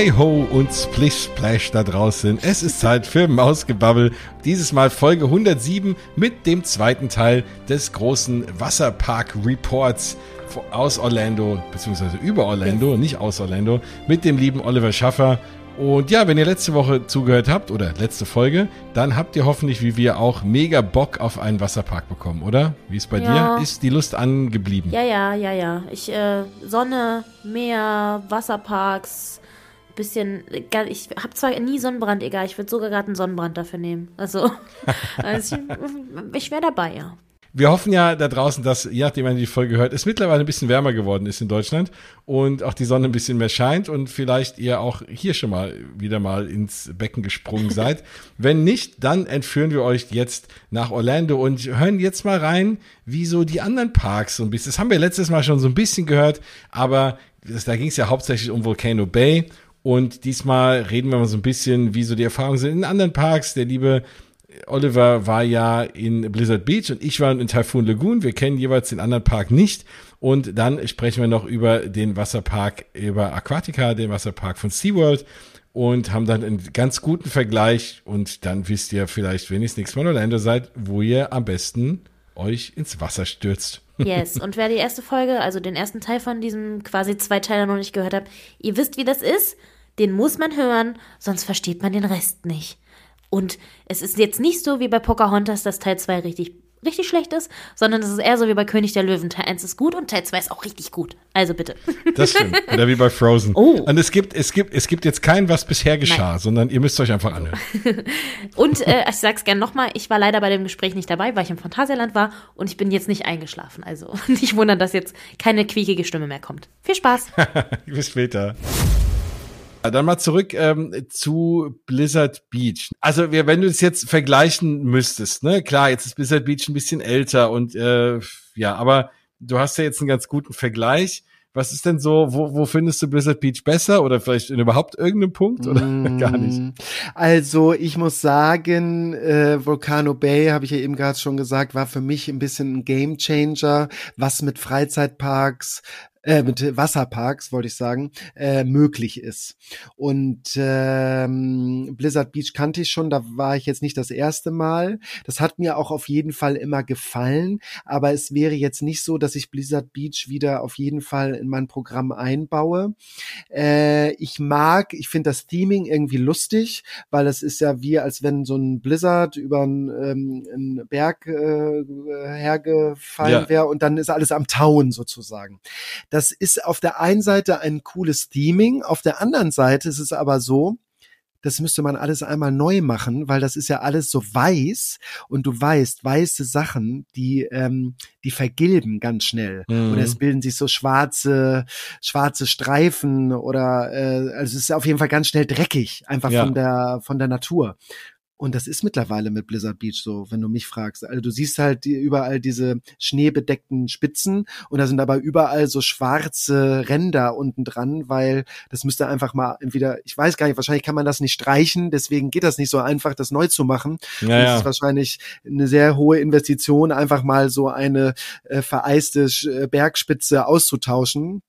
Hi ho und Splish Splash da draußen. Es ist Zeit für Mausgebabbel. Dieses Mal Folge 107 mit dem zweiten Teil des großen Wasserpark Reports aus Orlando, beziehungsweise über Orlando, nicht aus Orlando, mit dem lieben Oliver Schaffer. Und ja, wenn ihr letzte Woche zugehört habt oder letzte Folge, dann habt ihr hoffentlich wie wir auch mega Bock auf einen Wasserpark bekommen, oder? Wie ist bei Ja. dir? Ist die Lust angeblieben? Ja, ja, ja, ja. Ich, äh, Sonne, Meer, Wasserparks, bisschen, ich habe zwar nie Sonnenbrand, egal, ich würde sogar gerade einen Sonnenbrand dafür nehmen. Also, also ich, ich wäre dabei, ja. Wir hoffen ja da draußen, dass, je nachdem, ihr die Folge hört, es mittlerweile ein bisschen wärmer geworden ist in Deutschland und auch die Sonne ein bisschen mehr scheint und vielleicht ihr auch hier schon mal wieder mal ins Becken gesprungen seid. Wenn nicht, dann entführen wir euch jetzt nach Orlando und hören jetzt mal rein, wie so die anderen Parks so ein bisschen. Das haben wir letztes Mal schon so ein bisschen gehört, aber das, da ging es ja hauptsächlich um Volcano Bay und diesmal reden wir mal so ein bisschen, wie so die Erfahrungen sind in anderen Parks. Der liebe Oliver war ja in Blizzard Beach und ich war in Typhoon Lagoon. Wir kennen jeweils den anderen Park nicht. Und dann sprechen wir noch über den Wasserpark, über Aquatica, den Wasserpark von SeaWorld und haben dann einen ganz guten Vergleich. Und dann wisst ihr vielleicht, wenn ihr das nächste Mal in Orlando seid, wo ihr am besten euch ins Wasser stürzt. Yes, und wer die erste Folge, also den ersten Teil von diesem quasi Zweiteiler noch nicht gehört hat, ihr wisst, wie das ist, den muss man hören, sonst versteht man den Rest nicht. Und es ist jetzt nicht so wie bei Pocahontas, dass Teil 2 richtig, richtig schlecht ist, sondern es ist eher so wie bei König der Löwen. Teil 1 ist gut und Teil 2 ist auch richtig gut. Also bitte. Das stimmt. Oder wie bei Frozen. Oh. Und es gibt, es gibt, es gibt jetzt kein, was bisher geschah, sondern ihr müsst euch einfach anhören. Und äh, ich sag's gern nochmal, ich war leider bei dem Gespräch nicht dabei, weil ich im Phantasialand war und ich bin jetzt nicht eingeschlafen. Also nicht wundern, dass jetzt keine quiekige Stimme mehr kommt. Viel Spaß. Bis später. Ja, Dann mal zurück ähm, zu Blizzard Beach. Also wenn du es jetzt vergleichen müsstest, ne, klar, jetzt ist Blizzard Beach ein bisschen älter und äh, ja, aber du hast ja jetzt einen ganz guten Vergleich. Was ist denn so, wo, wo findest du Blizzard Beach besser oder vielleicht in überhaupt irgendeinem Punkt oder gar nicht? Mm, Also ich muss sagen, äh, Volcano Bay, habe ich ja eben gerade schon gesagt, war für mich ein bisschen ein Game Changer, was mit Freizeitparks, äh, mit Wasserparks, wollte ich sagen, äh, möglich ist. Und ähm, Blizzard Beach kannte ich schon, da war ich jetzt nicht das erste Mal. Das hat mir auch auf jeden Fall immer gefallen, aber es wäre jetzt nicht so, dass ich Blizzard Beach wieder auf jeden Fall in mein Programm einbaue. Äh, ich mag, ich finde das Theming irgendwie lustig, weil es ist ja wie, als wenn so ein Blizzard über einen, ähm, einen Berg äh, hergefallen Ja. wäre und dann ist alles am Tauen sozusagen. Das ist auf der einen Seite ein cooles Theming, auf der anderen Seite ist es aber so, das müsste man alles einmal neu machen, weil das ist ja alles so weiß und du weißt, weiße Sachen, die ähm, die vergilben ganz schnell Mhm. oder es bilden sich so schwarze schwarze Streifen oder äh, also es ist auf jeden Fall ganz schnell dreckig einfach Ja. von der von der Natur. Und das ist mittlerweile mit Blizzard Beach so, wenn du mich fragst. Also du siehst halt die, überall diese schneebedeckten Spitzen und da sind aber überall so schwarze Ränder unten dran, weil das müsste einfach mal entweder, ich weiß gar nicht, wahrscheinlich kann man das nicht streichen, deswegen geht das nicht so einfach, das neu zu machen. Ja, ja. ist wahrscheinlich eine sehr hohe Investition, einfach mal so eine äh, vereiste äh, Bergspitze auszutauschen.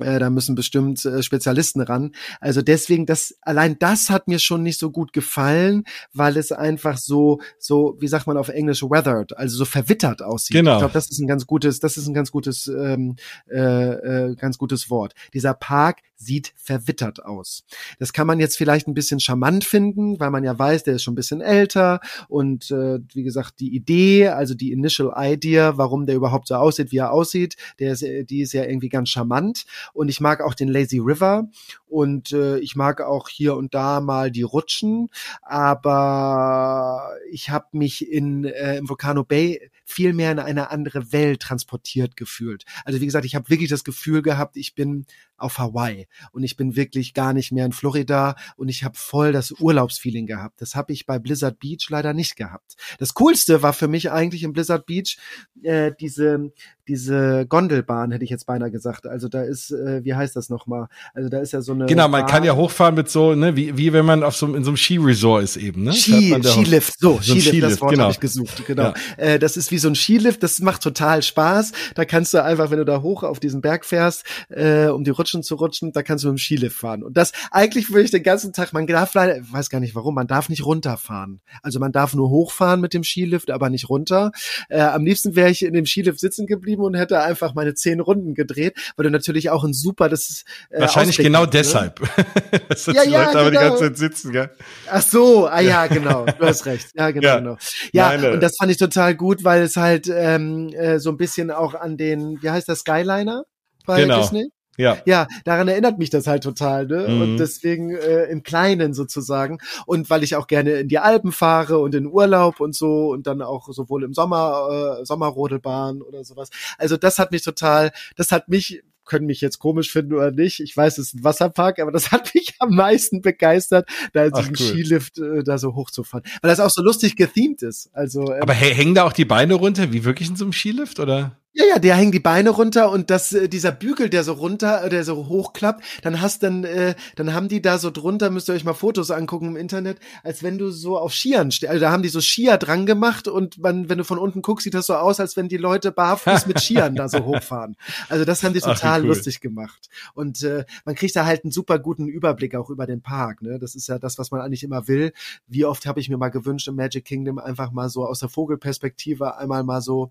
Äh, da müssen bestimmt äh, Spezialisten ran. Also deswegen, das allein das hat mir schon nicht so gut gefallen, weil es einfach so so wie sagt man auf Englisch weathered, also so verwittert aussieht. Genau. Ich glaube, das ist ein ganz gutes, das ist ein ganz gutes ähm, äh, äh, ganz gutes Wort. Dieser Park sieht verwittert aus. Das kann man jetzt vielleicht ein bisschen charmant finden, weil man ja weiß, der ist schon ein bisschen älter und äh, wie gesagt, die Idee, also die Initial Idea, warum der überhaupt so aussieht, wie er aussieht, der ist, äh, die ist ja irgendwie ganz charmant und ich mag auch den Lazy River und äh, ich mag auch hier und da mal die Rutschen, aber ich habe mich in äh, im Volcano Bay viel mehr in eine andere Welt transportiert gefühlt. Also wie gesagt, ich habe wirklich das Gefühl gehabt, ich bin auf Hawaii und ich bin wirklich gar nicht mehr in Florida und ich habe voll das Urlaubsfeeling gehabt. Das habe ich bei Blizzard Beach leider nicht gehabt. Das coolste war für mich eigentlich in Blizzard Beach äh, diese diese Gondelbahn hätte ich jetzt beinahe gesagt. Also da ist äh, wie heißt das nochmal? Also da ist ja so eine Genau, man Bahn- kann ja hochfahren mit so, ne, wie, wie wenn man auf so, in so einem Skiresort ist eben, ne? Ski, Skilift, so, ein Skilift, das Wort genau. habe ich gesucht, genau. Ja. Äh, das ist wie so ein Skilift, das macht total Spaß. Da kannst du einfach, wenn du da hoch auf diesen Berg fährst, äh, um die Rutschen zu rutschen, da kannst du mit dem Skilift fahren. Und das eigentlich würde ich den ganzen Tag, man darf leider, ich weiß gar nicht warum, man darf nicht runterfahren. Also man darf nur hochfahren mit dem Skilift, aber nicht runter. Äh, am liebsten wäre ich in dem Skilift sitzen geblieben und hätte einfach meine zehn Runden gedreht, weil du natürlich auch ein super, das ist äh, wahrscheinlich genau ne? deshalb. Dass ja, ja, Leute genau. die ganze Zeit sitzen, gell? Ach so, ah ja, genau, du hast recht. Ja, genau, ja. genau. Ja, Meine. und das fand ich total gut, weil es halt ähm, äh, so ein bisschen auch an den, wie heißt der Skyliner bei genau. Disney? Ja. Ja, daran erinnert mich das halt total, ne? Mhm. Und deswegen äh, im Kleinen sozusagen. Und weil ich auch gerne in die Alpen fahre und in Urlaub und so und dann auch sowohl im Sommer, äh, Sommerrodelbahn oder sowas. Also das hat mich total, das hat mich können mich jetzt komisch finden oder nicht. Ich weiß, es ist ein Wasserpark, aber das hat mich am meisten begeistert, da in diesem cool. Skilift äh, da so hochzufahren. Weil das auch so lustig gethemed ist. Also, ähm, aber hängen da auch die Beine runter, wie wirklich in so einem Skilift, oder? Ja, ja, der hängen die Beine runter und das, äh, dieser Bügel, der so runter, äh, der so hochklappt, dann hast dann, äh, dann haben die da so drunter, müsst ihr euch mal Fotos angucken im Internet, als wenn du so auf Skiern stehst. Also da haben die so Skier dran gemacht und man, wenn du von unten guckst, sieht das so aus, als wenn die Leute barfuß mit Skiern da so hochfahren. Also das haben die total Ach, cool. lustig gemacht. Und äh, man kriegt da halt einen super guten Überblick auch über den Park. Ne? Das ist ja das, was man eigentlich immer will. Wie oft habe ich mir mal gewünscht im Magic Kingdom einfach mal so aus der Vogelperspektive einmal mal so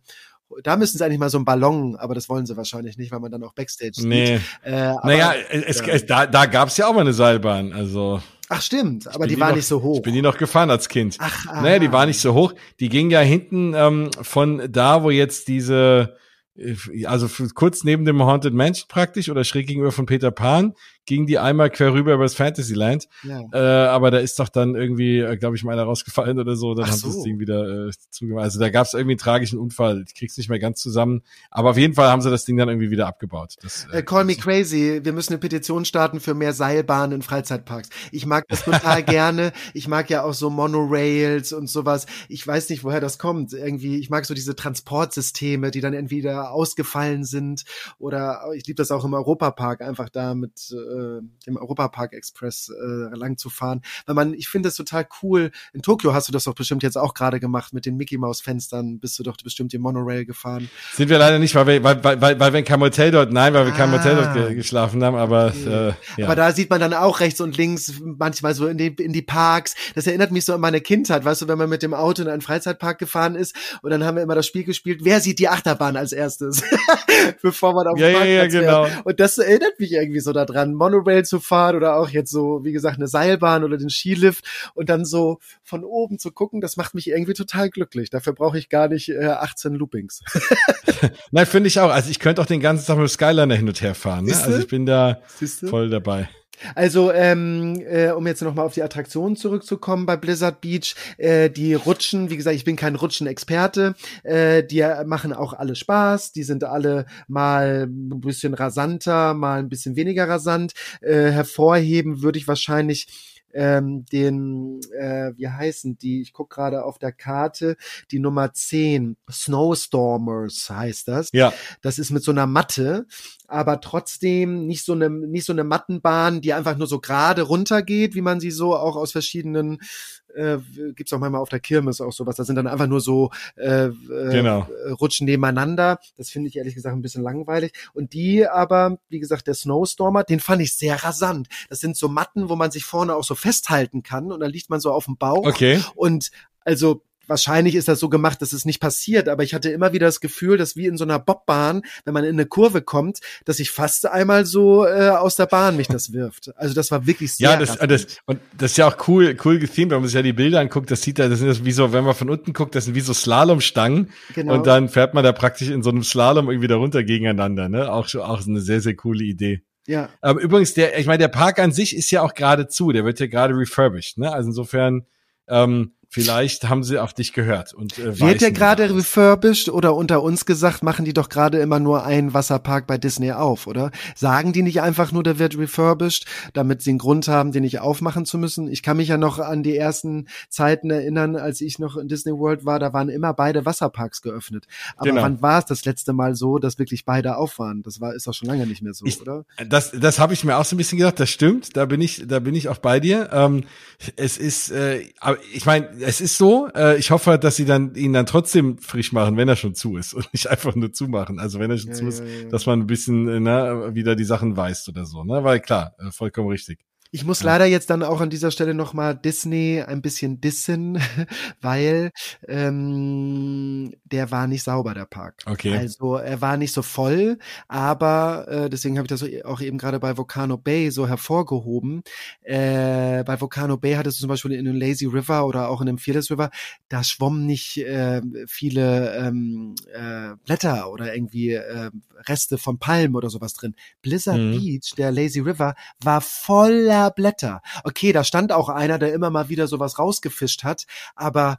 da müssen sie eigentlich mal so einen Ballon, aber das wollen sie wahrscheinlich nicht, weil man dann auch Backstage sieht. Nee. Äh, naja, es, ja. es, da, da gab es ja auch mal eine Seilbahn, also. Ach stimmt, aber die, die war noch, nicht so hoch. Ich bin die noch gefahren als Kind. Ach, aha. Naja, die war nicht so hoch. Die ging ja hinten ähm, von da, wo jetzt diese, äh, also kurz neben dem Haunted Mansion praktisch oder schräg gegenüber von Peter Pan, ging die einmal quer rüber übers Fantasyland. Ja. Äh, aber da ist doch dann irgendwie, äh, glaube ich, mal einer rausgefallen oder so. Dann Ach haben sie das Ding wieder äh, zugemacht. Also da gab es irgendwie einen tragischen Unfall. Ich krieg's nicht mehr ganz zusammen. Aber auf jeden Fall haben sie das Ding dann irgendwie wieder abgebaut. Das, äh, Call me crazy. Wir müssen eine Petition starten für mehr Seilbahnen in Freizeitparks. Ich mag das total gerne. Ich mag ja auch so Monorails und sowas. Ich weiß nicht, woher das kommt. Irgendwie, ich mag so diese Transportsysteme, die dann entweder ausgefallen sind oder ich liebe das auch im Europapark einfach da mit äh, äh, dem Europapark Express äh, lang zu fahren. Weil man, ich finde das total cool. In Tokio hast du das doch bestimmt jetzt auch gerade gemacht mit den Mickey Maus Fenstern. Bist du doch bestimmt die Monorail gefahren. Sind wir leider nicht, weil wir, weil, weil, weil, weil wir kein Motel dort, nein, weil wir ah, kein Motel dort ge geschlafen haben, aber okay. äh, ja. Aber da sieht man dann auch rechts und links manchmal so in die, in die Parks. Das erinnert mich so an meine Kindheit, weißt du, wenn man mit dem Auto in einen Freizeitpark gefahren ist und dann haben wir immer das Spiel gespielt, wer sieht die Achterbahn als erstes, bevor man auf ja, ja, ja, genau. Und das erinnert mich irgendwie so daran. Monorail zu fahren oder auch jetzt so, wie gesagt, eine Seilbahn oder den Skilift und dann so von oben zu gucken, das macht mich irgendwie total glücklich. Dafür brauche ich gar nicht äh, 18 Loopings. Nein, finde ich auch. Also ich könnte auch den ganzen Tag mit Skyliner hin und her fahren. Ne? Also ich bin da voll dabei. Also, ähm, äh, um jetzt nochmal auf die Attraktionen zurückzukommen bei Blizzard Beach, äh, die Rutschen, wie gesagt, ich bin kein Rutschenexperte, äh, die machen auch alle Spaß, die sind alle mal ein bisschen rasanter, mal ein bisschen weniger rasant. Äh, hervorheben würde ich wahrscheinlich ähm, den, äh, wie heißen die? Ich guck gerade auf der Karte, die Nummer 10, Snowstormers heißt das. Ja. Das ist mit so einer Matte, aber trotzdem nicht so eine, nicht so eine Mattenbahn, die einfach nur so gerade runtergeht, wie man sie so auch aus verschiedenen äh, gibt's auch manchmal auf der Kirmes auch sowas. Da sind dann einfach nur so äh, äh genau. Rutschen nebeneinander. Das finde ich ehrlich gesagt ein bisschen langweilig. Und die aber, wie gesagt, der Snowstormer, den fand ich sehr rasant. Das sind so Matten, wo man sich vorne auch so festhalten kann und dann liegt man so auf dem Bauch. Okay. Und also wahrscheinlich ist das so gemacht, dass es nicht passiert, aber ich hatte immer wieder das Gefühl, dass wie in so einer Bobbahn, wenn man in eine Kurve kommt, dass ich fast einmal so äh, aus der Bahn mich das wirft. Also das war wirklich sehr Ja, das, das, und das ist ja auch cool, cool gethemt, wenn man sich ja die Bilder anguckt, das sieht da, das sind das wie so, wenn man von unten guckt, das sind wie so Slalomstangen genau. und dann fährt man da praktisch in so einem Slalom irgendwie da runter gegeneinander, ne? Auch auch eine sehr sehr coole Idee. Ja. Aber übrigens der, ich meine, der Park an sich ist ja auch gerade zu, der wird ja gerade refurbished, ne? Also insofern ähm, Vielleicht haben sie auf dich gehört und äh, wird der gerade refurbished oder unter uns gesagt, machen die doch gerade immer nur einen Wasserpark bei Disney auf, oder? Sagen die nicht einfach nur, der wird refurbished, damit sie einen Grund haben, den nicht aufmachen zu müssen? Ich kann mich ja noch an die ersten Zeiten erinnern, als ich noch in Disney World war, da waren immer beide Wasserparks geöffnet. Aber genau. wann war es das letzte Mal so, dass wirklich beide auf waren? Das war ist doch schon lange nicht mehr so, ich, oder? Das das habe ich mir auch so ein bisschen gedacht. Das stimmt. Da bin ich da bin ich auch bei dir. Ähm, es ist, äh, aber ich meine es ist so. Äh, ich hoffe, dass sie dann ihn dann trotzdem frisch machen, wenn er schon zu ist und nicht einfach nur zumachen. Also wenn er schon Ja, zu ist, ja, ja. dass man ein bisschen äh, ne, wieder die Sachen weist oder so. Ne? Weil klar, äh, vollkommen richtig. Ich muss leider jetzt dann auch an dieser Stelle nochmal Disney ein bisschen dissen, weil ähm, der war nicht sauber, der Park. Okay. Also er war nicht so voll, aber äh, deswegen habe ich das so auch eben gerade bei Volcano Bay so hervorgehoben. Äh, bei Volcano Bay hattest du zum Beispiel in dem Lazy River oder auch in dem Fearless River, da schwommen nicht äh, viele ähm, äh, Blätter oder irgendwie äh, Reste von Palmen oder sowas drin. Blizzard Mhm. Beach, der Lazy River, war voller Blätter. Okay, da stand auch einer, der immer mal wieder sowas rausgefischt hat, aber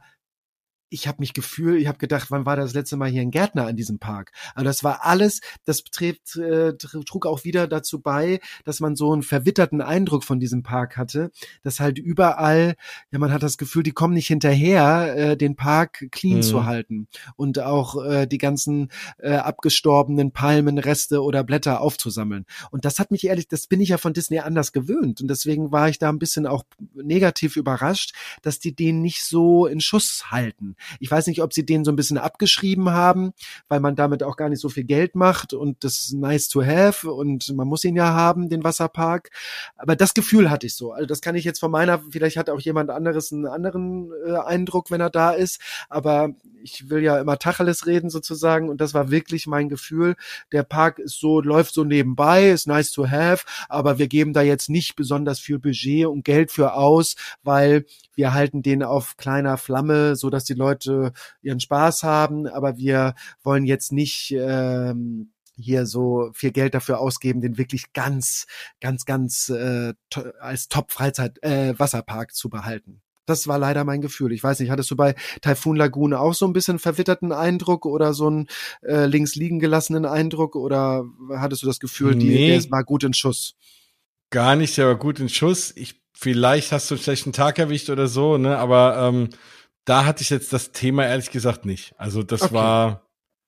ich habe mich gefühlt, ich habe gedacht, wann war das letzte Mal hier ein Gärtner an diesem Park? Also das war alles, das trägt, äh, trug auch wieder dazu bei, dass man so einen verwitterten Eindruck von diesem Park hatte, dass halt überall, ja, man hat das Gefühl, die kommen nicht hinterher, äh, den Park clean Mhm. zu halten und auch äh, die ganzen äh, abgestorbenen Palmenreste oder Blätter aufzusammeln. Und das hat mich ehrlich, das bin ich ja von Disney anders gewöhnt und deswegen war ich da ein bisschen auch negativ überrascht, dass die den nicht so in Schuss halten. Ich weiß nicht, ob sie den so ein bisschen abgeschrieben haben, weil man damit auch gar nicht so viel Geld macht und das ist nice to have und man muss ihn ja haben, den Wasserpark. Aber das Gefühl hatte ich so. Also das kann ich jetzt von meiner, vielleicht hat auch jemand anderes einen anderen äh, Eindruck, wenn er da ist, aber ich will ja immer Tacheles reden sozusagen und das war wirklich mein Gefühl. Der Park ist so, läuft so nebenbei, ist nice to have, aber wir geben da jetzt nicht besonders viel Budget und Geld für aus, weil wir halten den auf kleiner Flamme, so dass die Leute ihren Spaß haben, aber wir wollen jetzt nicht ähm, hier so viel Geld dafür ausgeben, den wirklich ganz, ganz, ganz äh, to als Top-Freizeit äh, Wasserpark zu behalten. Das war leider mein Gefühl. Ich weiß nicht, hattest du bei Typhoon Lagune auch so ein bisschen verwitterten Eindruck oder so einen äh, links liegen gelassenen Eindruck oder hattest du das Gefühl, die, Nee. der war gut in Schuss? Gar nicht, der war gut in Schuss. Ich, vielleicht hast du einen schlechten Tag erwischt oder so, ne? Aber ähm, da hatte ich jetzt das Thema ehrlich gesagt nicht. Also das Okay. war,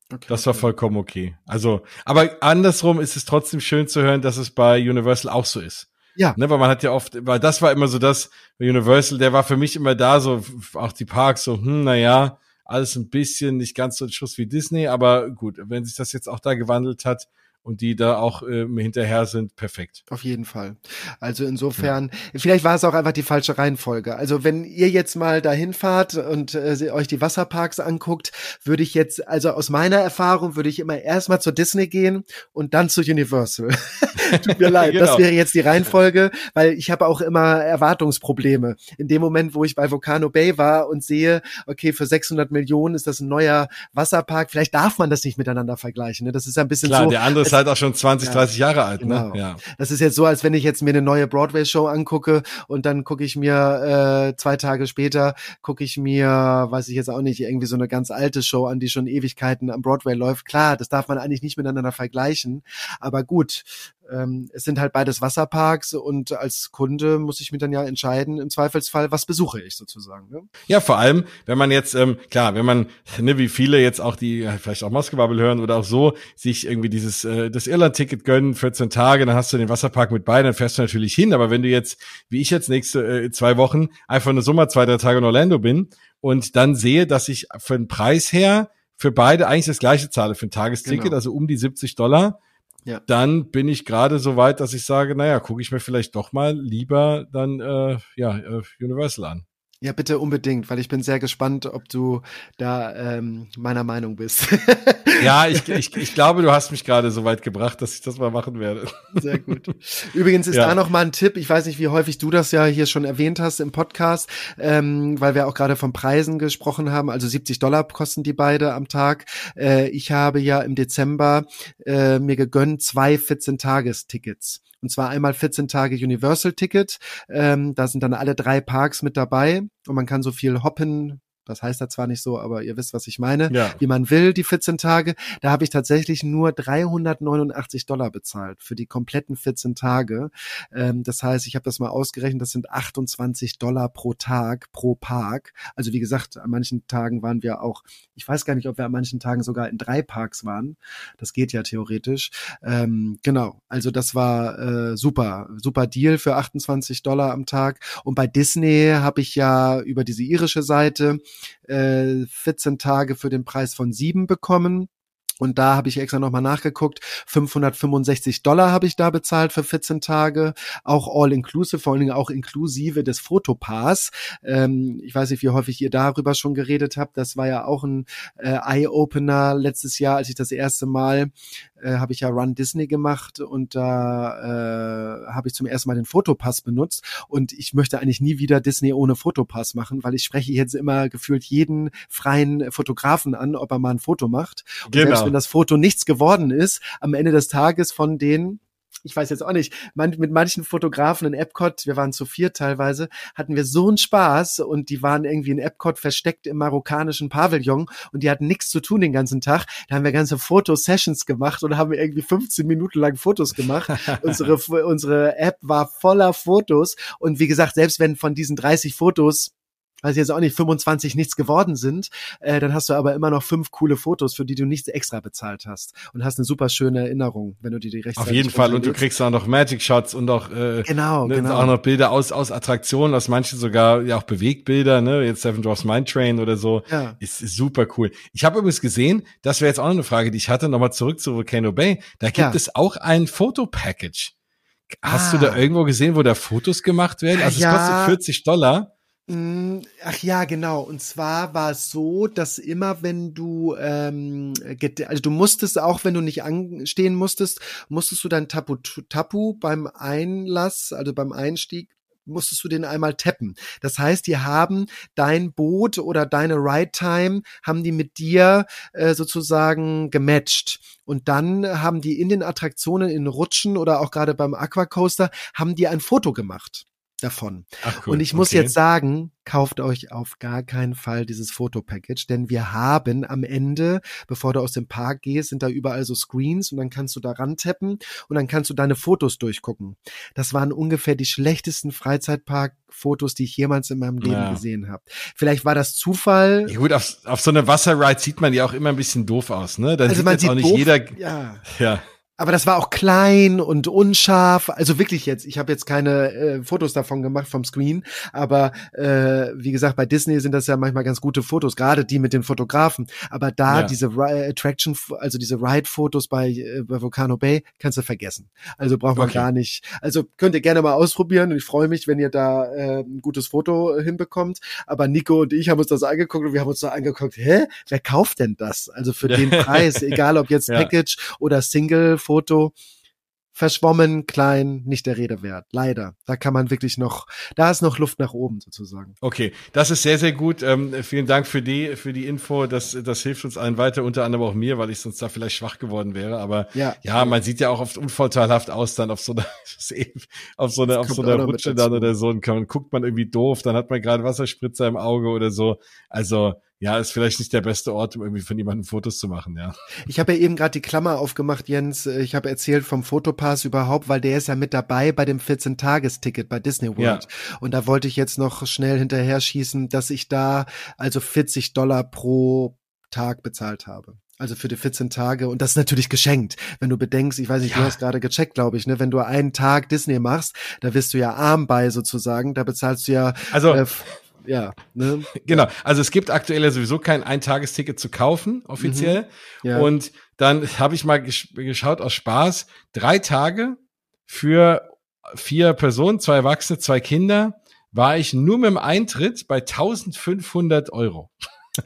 Okay, das war vollkommen okay. Also, aber andersrum ist es trotzdem schön zu hören, dass es bei Universal auch so ist. Ja. Ne, weil man hat ja oft, weil das war immer so das, Universal, der war für mich immer da, so auch die Parks, so, hm, naja, alles ein bisschen nicht ganz so ein Schuss wie Disney, aber gut, wenn sich das jetzt auch da gewandelt hat und die da auch ähm, hinterher sind, perfekt. Auf jeden Fall. Also insofern, vielleicht war es auch einfach die falsche Reihenfolge. Also wenn ihr jetzt mal dahin fahrt und äh, euch die Wasserparks anguckt, würde ich jetzt, also aus meiner Erfahrung, würde ich immer erstmal zu Disney gehen und dann zu Universal. Tut mir leid, das Genau. wäre jetzt die Reihenfolge, weil ich habe auch immer Erwartungsprobleme. In dem Moment, wo ich bei Volcano Bay war und sehe, okay, für 600 Millionen ist das ein neuer Wasserpark, vielleicht darf man das nicht miteinander vergleichen. Ne? Das ist ein bisschen Klar, so, der andere ist halt auch schon 20, Ja, 30 Jahre alt, genau. ne? Ja. das ist jetzt so, als wenn ich jetzt mir eine neue Broadway-Show angucke und dann gucke ich mir äh, zwei Tage später, gucke ich mir, weiß ich jetzt auch nicht, irgendwie so eine ganz alte Show an, die schon Ewigkeiten am Broadway läuft. Klar, das darf man eigentlich nicht miteinander vergleichen. Aber gut, ähm, es sind halt beides Wasserparks und als Kunde muss ich mir dann ja entscheiden, im Zweifelsfall, was besuche ich sozusagen. Ne? Ja, vor allem, wenn man jetzt, ähm, klar, wenn man, ne, wie viele jetzt auch die, vielleicht auch Moskwabbel hören oder auch so, sich irgendwie dieses, äh, das Irland-Ticket gönnen, 14 Tage, dann hast du den Wasserpark mit bei, dann fährst du natürlich hin. Aber wenn du jetzt, wie ich jetzt nächste äh, zwei Wochen, einfach nur Sommer zwei, drei Tage in Orlando bin und dann sehe, dass ich für den Preis her für beide eigentlich das gleiche zahle für ein Tagesticket, Genau. also um die 70 Dollar, Ja. dann bin ich gerade so weit, dass ich sage, naja, gucke ich mir vielleicht doch mal lieber dann äh, ja äh, Universal an. Ja, bitte unbedingt, weil ich bin sehr gespannt, ob du da ähm, meiner Meinung bist. Ja, ich, ich, ich glaube, du hast mich gerade so weit gebracht, dass ich das mal machen werde. Sehr gut. Übrigens ist Ja. da noch mal ein Tipp. Ich weiß nicht, wie häufig du das ja hier schon erwähnt hast im Podcast, ähm, weil wir auch gerade von Preisen gesprochen haben. Also 70 Dollar kosten die beide am Tag. Äh, ich habe ja im Dezember äh, mir gegönnt zwei 14-Tages-Tickets. Und zwar einmal 14 Tage Universal-Ticket. Ähm, da sind dann alle drei Parks mit dabei und man kann so viel hoppen, Das heißt da zwar nicht so, aber ihr wisst, was ich meine. Ja. Wie man will, die 14 Tage. Da habe ich tatsächlich nur 389 Dollar bezahlt für die kompletten 14 Tage. Ähm, das heißt, ich habe das mal ausgerechnet, das sind 28 Dollar pro Tag, pro Park. Also wie gesagt, an manchen Tagen waren wir auch, ich weiß gar nicht, ob wir an manchen Tagen sogar in drei Parks waren. Das geht ja theoretisch. Ähm, genau, also das war äh, super, super Deal für 28 Dollar am Tag. Und bei Disney habe ich ja über diese irische Seite äh, 14 Tage für den Preis von sieben bekommen. Und da habe ich extra nochmal nachgeguckt. 565 Dollar habe ich da bezahlt für 14 Tage. Auch all inclusive, vor allen Dingen auch inklusive des Fotopass. Ähm, ich weiß nicht, wie häufig ihr darüber schon geredet habt. Das war ja auch ein äh, Eye-Opener letztes Jahr, als ich das erste Mal äh, habe ich ja Run Disney gemacht und da äh, habe ich zum ersten Mal den Fotopass benutzt und ich möchte eigentlich nie wieder Disney ohne Fotopass machen, weil ich spreche jetzt immer gefühlt jeden freien Fotografen an, ob er mal ein Foto macht. Und Genau. selbst wenn das Foto nichts geworden ist, am Ende des Tages von den ich weiß jetzt auch nicht, man, mit manchen Fotografen in Epcot, wir waren zu vier teilweise, hatten wir so einen Spaß und die waren irgendwie in Epcot versteckt im marokkanischen Pavillon und die hatten nichts zu tun den ganzen Tag. Da haben wir ganze Fotosessions gemacht und haben irgendwie 15 Minuten lang Fotos gemacht. unsere, unsere App war voller Fotos und wie gesagt, selbst wenn von diesen 30 Fotos weiß ich jetzt auch nicht, 25 nichts geworden sind, äh, dann hast du aber immer noch fünf coole Fotos, für die du nichts extra bezahlt hast und hast eine super schöne Erinnerung, wenn du dir die rechtzeitig Auf jeden Fall. Und du kriegst auch noch Magic Shots und auch, äh, Genau, ne, genau. auch noch Bilder aus, aus Attraktionen, aus manchen sogar ja auch Bewegtbilder, ne? Jetzt Seven Dwarfs Mine Train oder so. Ja. Ist, ist super cool. Ich habe übrigens gesehen, das wäre jetzt auch noch eine Frage, die ich hatte, nochmal zurück zu Volcano Bay. Da gibt Ja. es auch ein Fotopackage. Hast Ah. du da irgendwo gesehen, wo da Fotos gemacht werden? Also Ja. es kostet 40 Dollar. Mm, Ach ja, genau. Und zwar war es so, dass immer wenn du, ähm, also du musstest auch, wenn du nicht anstehen musstest, musstest du dein Tapu, Tapu beim Einlass, also beim Einstieg, musstest du den einmal tappen. Das heißt, die haben dein Boot oder deine Ride Time haben die mit dir äh, sozusagen gematcht. Und dann haben die in den Attraktionen, in Rutschen oder auch gerade beim Aquacoaster, haben die ein Foto gemacht davon. Ach cool. Und ich muss okay. jetzt sagen, kauft euch auf gar keinen Fall dieses Fotopackage, denn wir haben am Ende, bevor du aus dem Park gehst, sind da überall so Screens und dann kannst du da rantappen und dann kannst du deine Fotos durchgucken. Das waren ungefähr die schlechtesten Freizeitpark-Fotos, die ich jemals in meinem Leben Ja. gesehen habe. Vielleicht war das Zufall. Ja gut, auf, auf so einer Wasserride sieht man ja auch immer ein bisschen doof aus, ne? Dann Also sieht man jetzt sieht auch nicht doof, jeder. ja. Ja. Aber das war auch klein und unscharf. Also wirklich jetzt. Ich habe jetzt keine äh, Fotos davon gemacht vom Screen, aber äh, wie gesagt, bei Disney sind das ja manchmal ganz gute Fotos, gerade die mit den Fotografen. Aber da Ja. diese Ri- Attraction, also diese Ride-Fotos bei, äh, bei Volcano Bay, kannst du vergessen. Also braucht man Okay. gar nicht. Also könnt ihr gerne mal ausprobieren und ich freue mich, wenn ihr da äh, ein gutes Foto hinbekommt. Aber Nico und ich haben uns das angeguckt und wir haben uns da angeguckt, hä, wer kauft denn das? Also für den Preis, egal ob jetzt Ja. Package oder Single-Foto, verschwommen, klein, nicht der Rede wert. Leider. Da kann man wirklich noch, da ist noch Luft nach oben sozusagen. Okay, das ist sehr, sehr gut. Ähm, vielen Dank für die, für die Info. Das, das hilft uns allen weiter, unter anderem auch mir, weil ich sonst da vielleicht schwach geworden wäre. Aber Ja. ja, man sieht ja auch oft unvorteilhaft aus dann auf so einer, auf so einer, auf so einer Rutsche dann oder so und kann, guckt man irgendwie doof, dann hat man gerade Wasserspritzer im Auge oder so. Also, ja, ist vielleicht nicht der beste Ort, um irgendwie von jemandem Fotos zu machen, ja. Ich habe ja eben gerade die Klammer aufgemacht, Jens. Ich habe erzählt vom Fotopass überhaupt, weil der ist ja mit dabei bei dem 14-Tages-Ticket bei Disney World. Und da wollte ich jetzt noch schnell hinterher schießen, dass ich da also 40 Dollar pro Tag bezahlt habe. Also für die 14 Tage. Und das ist natürlich geschenkt. Wenn du bedenkst, ich weiß nicht, du Ja. hast gerade gecheckt, glaube ich, ne? Wenn du einen Tag Disney machst, da wirst du ja arm bei sozusagen. Da bezahlst du ja, Also, äh, ja, ne? Genau, also es gibt aktuell ja sowieso kein Eintagesticket zu kaufen, offiziell. Mhm. Ja. Und dann habe ich mal gesch geschaut aus Spaß, drei Tage für vier Personen, zwei Erwachsene, zwei Kinder, war ich nur mit dem Eintritt bei 1500 Euro.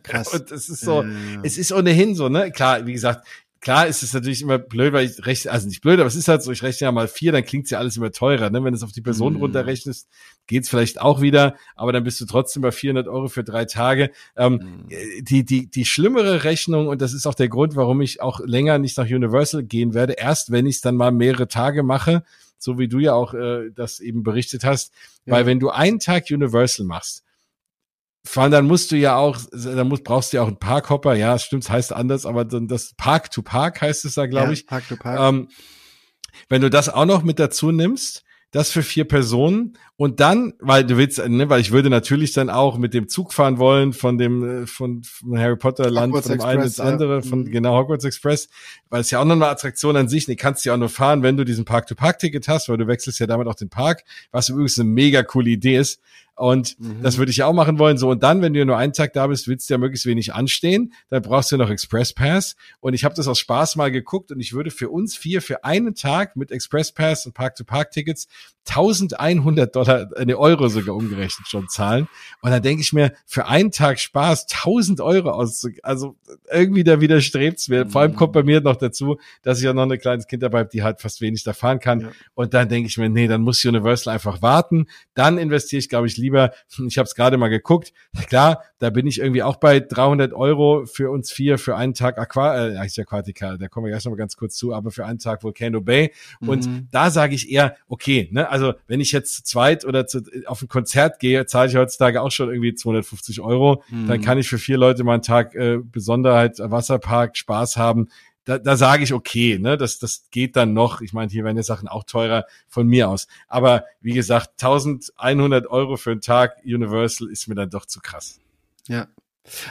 Krass. Und es ist so, Ja, ja, ja. es ist ohnehin so, ne? Klar, wie gesagt, klar ist es natürlich immer blöd, weil ich rechne, also nicht blöd, aber es ist halt so, ich rechne ja mal vier, dann klingt's ja alles immer teurer, ne? Wenn du es auf die Person Mhm. runterrechnest, geht's vielleicht auch wieder, aber dann bist du trotzdem bei 400 Euro für drei Tage. Ähm, Mhm. die, die, die schlimmere Rechnung, und das ist auch der Grund, warum ich auch länger nicht nach Universal gehen werde, erst wenn ich es dann mal mehrere Tage mache, so wie du ja auch äh, das eben berichtet hast, Ja. weil wenn du einen Tag Universal machst, vor allem dann musst du ja auch, dann musst, brauchst du ja auch einen Parkhopper, ja, stimmt, heißt anders, aber dann das Park to Park heißt es da, glaube Ja, ich. Park to Park. Ähm, wenn du das auch noch mit dazu nimmst, das für vier Personen und dann, weil du willst, ne, weil ich würde natürlich dann auch mit dem Zug fahren wollen von dem äh, von, von Harry Potter Land Hogwarts von dem einen ins Express, ja. andere von Mhm. genau Hogwarts Express, weil es ja auch noch eine Attraktion an sich, die kannst du ja auch nur fahren, wenn du diesen Park to Park Ticket hast, weil du wechselst ja damit auch den Park, was übrigens eine mega coole Idee ist. Und Mhm. das würde ich ja auch machen wollen. So, und dann, wenn du nur einen Tag da bist, willst du ja möglichst wenig anstehen. Dann brauchst du noch Express Pass. Und ich habe das aus Spaß mal geguckt und ich würde für uns vier für einen Tag mit Express Pass und Park-to-Park-Tickets 1100 Dollar, eine Euro sogar umgerechnet schon zahlen. Und dann denke ich mir, für einen Tag Spaß 1000 Euro auszugeben. Also irgendwie da widerstrebt's mir. Vor allem kommt bei mir noch dazu, dass ich ja noch ein kleines Kind dabei habe, die halt fast wenig da fahren kann. Ja. Und dann denke ich mir, nee, dann muss Universal einfach warten. Dann investiere ich, glaube ich, lieber, ich habe es gerade mal geguckt, klar, da bin ich irgendwie auch bei 300 Euro für uns vier für einen Tag Aqua, äh, eigentlich Aquatica, da kommen wir gleich noch mal ganz kurz zu, aber für einen Tag Volcano Bay. Und Mhm. da sage ich eher, okay, ne, also wenn ich jetzt zu zweit oder zu, auf ein Konzert gehe, zahle ich heutzutage auch schon irgendwie 250 Euro. Dann Mhm. kann ich für vier Leute mal einen Tag äh, Besonderheit, äh, Wasserpark, Spaß haben. Da, da sage ich okay, ne, das, das geht dann noch. Ich meine, hier werden die Sachen auch teurer von mir aus. Aber wie gesagt, 1100 Euro für einen Tag Universal ist mir dann doch zu krass. Ja.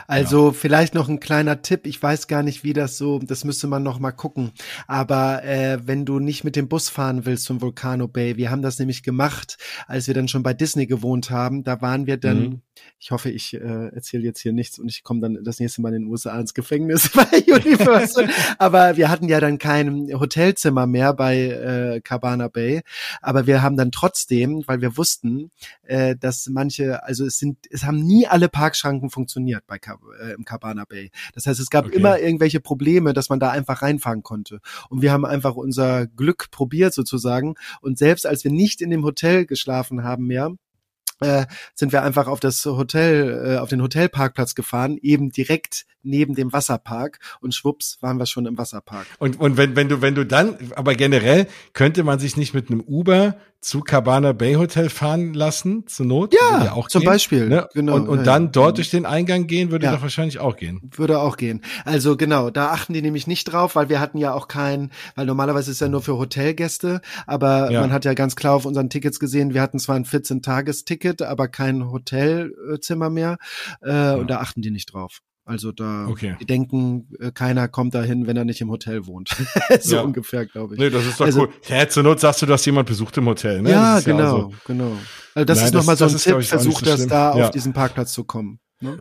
Also vielleicht noch ein kleiner Tipp. Ich weiß gar nicht, wie das so, das müsste man noch mal gucken. Aber äh, wenn du nicht mit dem Bus fahren willst zum Volcano Bay, wir haben das nämlich gemacht, als wir dann schon bei Disney gewohnt haben. Da waren wir dann, Mhm. Ich hoffe, ich äh, erzähle jetzt hier nichts und ich komme dann das nächste Mal in den USA ins Gefängnis bei Universal. Aber wir hatten ja dann kein Hotelzimmer mehr bei äh, Cabana Bay. Aber wir haben dann trotzdem, weil wir wussten, äh, dass manche, also es sind, es haben nie alle Parkschranken funktioniert bei Cab äh, im Cabana Bay. Das heißt, es gab Okay. immer irgendwelche Probleme, dass man da einfach reinfahren konnte. Und wir haben einfach unser Glück probiert sozusagen. Und selbst als wir nicht in dem Hotel geschlafen haben mehr, äh, sind wir einfach auf das Hotel, äh, auf den Hotelparkplatz gefahren, eben direkt neben dem Wasserpark und schwupps waren wir schon im Wasserpark. Und, und wenn, wenn du, wenn du dann, aber generell könnte man sich nicht mit einem Uber zu Cabana Bay Hotel fahren lassen, zur Not? Ja, Würde auch zum gehen, Beispiel, Ne? genau, Und, und ja, dann ja. dort durch den Eingang gehen, würde Ja. doch wahrscheinlich auch gehen. Würde auch gehen. Also genau, da achten die nämlich nicht drauf, weil wir hatten ja auch kein, weil normalerweise ist ja nur für Hotelgäste, aber Ja. man hat ja ganz klar auf unseren Tickets gesehen, wir hatten zwar ein 14-Tages-Ticket, aber kein Hotelzimmer mehr äh, und da achten die nicht drauf. Also da, Okay. die denken, äh, keiner kommt dahin, wenn er nicht im Hotel wohnt. so Ja. ungefähr, glaube ich. Nee, das ist doch Also- cool. Ja, zur Not sagst du, du hast jemand besucht im Hotel, ne? ja, Das ist auch genau, so. genau. Also das Nein, ist nochmal so ein ist, Tipp, versucht so das da Ja. auf diesen Parkplatz zu kommen. Ne?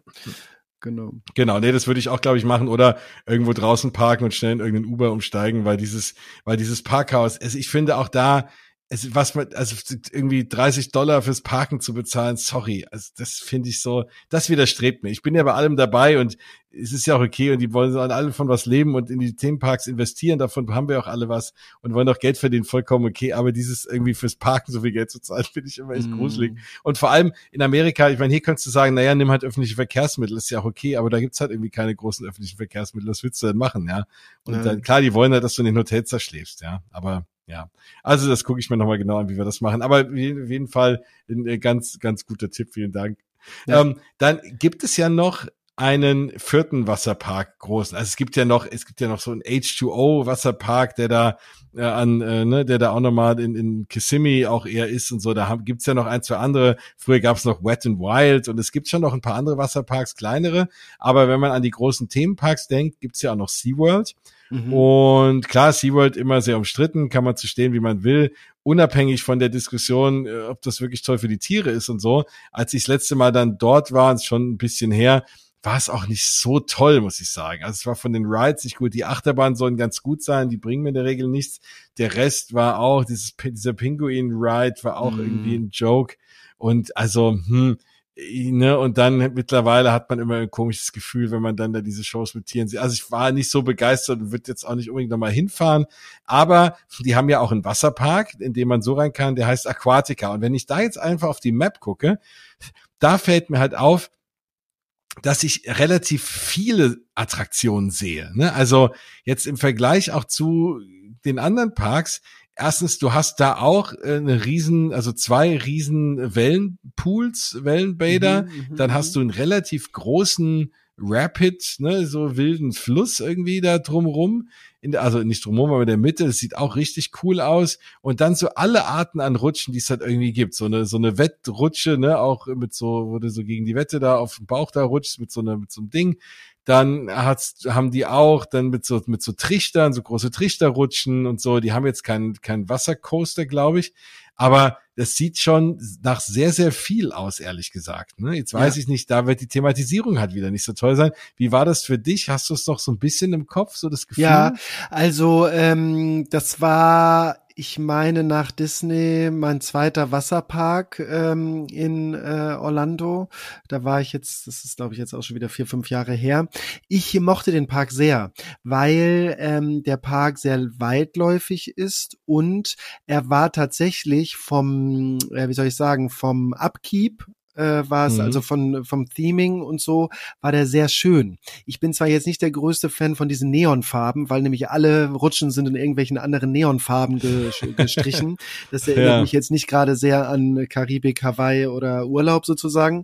Genau. Genau, nee, das würde ich auch, glaube ich, machen oder irgendwo draußen parken und schnell in irgendeinen Uber umsteigen, weil dieses, weil dieses Parkhaus, also ich finde auch da, es, was man, also irgendwie 30 Dollar fürs Parken zu bezahlen, sorry, also das finde ich so, das widerstrebt mir. Ich bin ja bei allem dabei und es ist ja auch okay und die wollen an allem von was leben und in die Themenparks investieren, davon haben wir auch alle was und wollen auch Geld verdienen, vollkommen okay, aber dieses irgendwie fürs Parken so viel Geld zu zahlen, finde ich immer echt Mhm. gruselig. Und vor allem in Amerika, ich meine, hier könntest du sagen, naja, nimm halt öffentliche Verkehrsmittel, ist ja auch okay, aber da gibt's halt irgendwie keine großen öffentlichen Verkehrsmittel. Was willst du denn machen, ja? Und Nein. dann, klar, die wollen halt, dass du in den Hotels da schläfst, ja. Aber ja. Also das gucke ich mir nochmal genau an, wie wir das machen. Aber auf jeden Fall ein äh, ganz, ganz guter Tipp, vielen Dank. Ja. Ähm, dann gibt es ja noch einen vierten Wasserpark großen. Also es gibt ja noch, es gibt ja noch so einen H2O Wasserpark, der da äh, an, äh, ne, der da auch nochmal in, in Kissimmee auch eher ist und so. Da haben, gibt's ja noch ein, zwei andere. Früher gab's noch Wet and Wild und es gibt schon noch ein paar andere Wasserparks, kleinere. Aber wenn man an die großen Themenparks denkt, gibt's ja auch noch SeaWorld. Mhm. Und klar, SeaWorld immer sehr umstritten, kann man zu stehen, wie man will, unabhängig von der Diskussion, äh, ob das wirklich toll für die Tiere ist und so. Als ich das letzte Mal dann dort war, ist schon ein bisschen her, war es auch nicht so toll, muss ich sagen. Also es war von den Rides nicht gut. Die Achterbahn sollen ganz gut sein, die bringen mir in der Regel nichts. Der Rest war auch, dieses, dieser Pinguin-Ride war auch Mhm. irgendwie ein Joke. Und also, hm, ne, und dann mittlerweile hat man immer ein komisches Gefühl, wenn man dann da diese Shows mit Tieren sieht. Also ich war nicht so begeistert und würde jetzt auch nicht unbedingt nochmal hinfahren. Aber die haben ja auch einen Wasserpark, in dem man so rein kann, der heißt Aquatica. Und wenn ich da jetzt einfach auf die Map gucke, da fällt mir halt auf, dass ich relativ viele Attraktionen sehe. Ne? Also jetzt im Vergleich auch zu den anderen Parks, erstens, du hast da auch äh, eine riesen, also zwei riesen Wellenpools, Wellenbäder. Mhm, Dann mhm. hast du einen relativ großen Rapid, ne, so wilden Fluss irgendwie da drumrum. In der, also nicht drumrum, aber in der Mitte. Das sieht auch richtig cool aus. Und dann so alle Arten an Rutschen, die es halt irgendwie gibt. So eine, so eine Wettrutsche, ne, auch mit so, du so gegen die Wette da auf dem Bauch da rutschst, mit so einer, mit so einem Ding. Dann hat's, haben die auch dann mit so, mit so Trichtern, so große Trichterrutschen und so. Die haben jetzt keinen kein Wassercoaster, glaube ich. Aber das sieht schon nach sehr, sehr viel aus, ehrlich gesagt. Ne? Jetzt weiß Ja. ich nicht, da wird die Thematisierung halt wieder nicht so toll sein. Wie war das für dich? Hast du es noch so ein bisschen im Kopf, so das Gefühl? Ja, also ähm, das war, ich meine, nach Disney mein zweiter Wasserpark ähm, in äh, Orlando. Da war ich jetzt, das ist glaube ich jetzt auch schon wieder vier, fünf Jahre her. Ich mochte den Park sehr, weil ähm, der Park sehr weitläufig ist und er war tatsächlich vom, äh, wie soll ich sagen, vom Upkeep äh, war es, Mhm. also von, vom Theming und so, war der sehr schön. Ich bin zwar jetzt nicht der größte Fan von diesen Neonfarben, weil nämlich alle Rutschen sind in irgendwelchen anderen Neonfarben ge gestrichen. Das erinnert Ja. mich jetzt nicht gerade sehr an Karibik, Hawaii oder Urlaub sozusagen.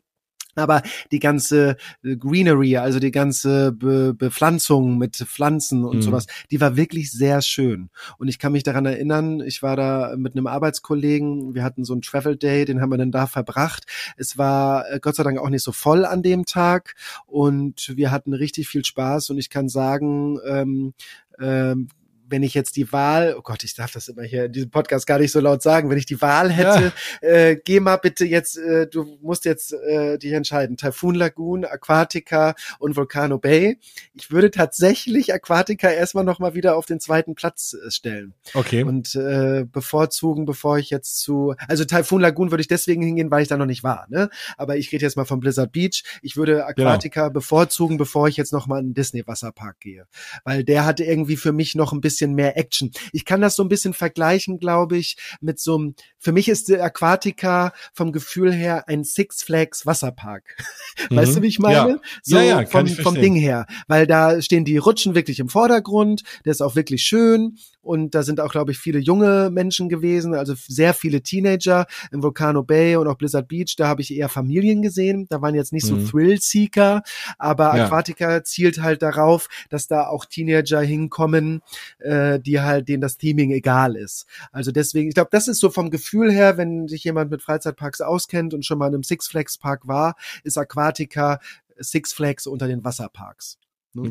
Aber die ganze äh, Greenery, also die ganze Be Bepflanzung mit Pflanzen und Mhm. sowas, die war wirklich sehr schön. Und ich kann mich daran erinnern, ich war da mit einem Arbeitskollegen, wir hatten so einen Travel Day, den haben wir dann da verbracht. Es war äh, Gott sei Dank auch nicht so voll an dem Tag und wir hatten richtig viel Spaß und ich kann sagen, ähm, ähm, wenn ich jetzt die Wahl, oh Gott, ich darf das immer hier in diesem Podcast gar nicht so laut sagen, wenn ich die Wahl hätte, äh, geh mal bitte jetzt, äh, du musst jetzt äh, dich entscheiden, Typhoon Lagoon, Aquatica und Volcano Bay. Ich würde tatsächlich Aquatica erstmal nochmal wieder auf den zweiten Platz äh, stellen Okay. und äh, bevorzugen, bevor ich jetzt zu, also Typhoon Lagoon würde ich deswegen hingehen, weil ich da noch nicht war, ne? Aber ich rede jetzt mal von Blizzard Beach. Ich würde Aquatica bevorzugen, bevor ich jetzt noch mal in den Disney Wasserpark gehe, weil der hatte irgendwie für mich noch ein bisschen mehr Action. Ich kann das so ein bisschen vergleichen, glaube ich, mit so einem. Für mich ist der Aquatica vom Gefühl her ein Six Flags Wasserpark. Weißt Mhm. du, wie ich meine? Ja. So Ja, ja, vom, vom. Ding her, weil da stehen die Rutschen wirklich im Vordergrund. Der ist auch wirklich schön und da sind auch, glaube ich, viele junge Menschen gewesen, also sehr viele Teenager im Volcano Bay und auch Blizzard Beach. Da habe ich eher Familien gesehen. Da waren jetzt nicht so Mhm. Thrill-Seeker, aber Ja. Aquatica zielt halt darauf, dass da auch Teenager hinkommen, äh, die halt denen das Theming egal ist. Also deswegen, ich glaube, das ist so vom Gefühl her, wenn sich jemand mit Freizeitparks auskennt und schon mal in einem Six Flags Park war, ist Aquatica Six Flags unter den Wasserparks.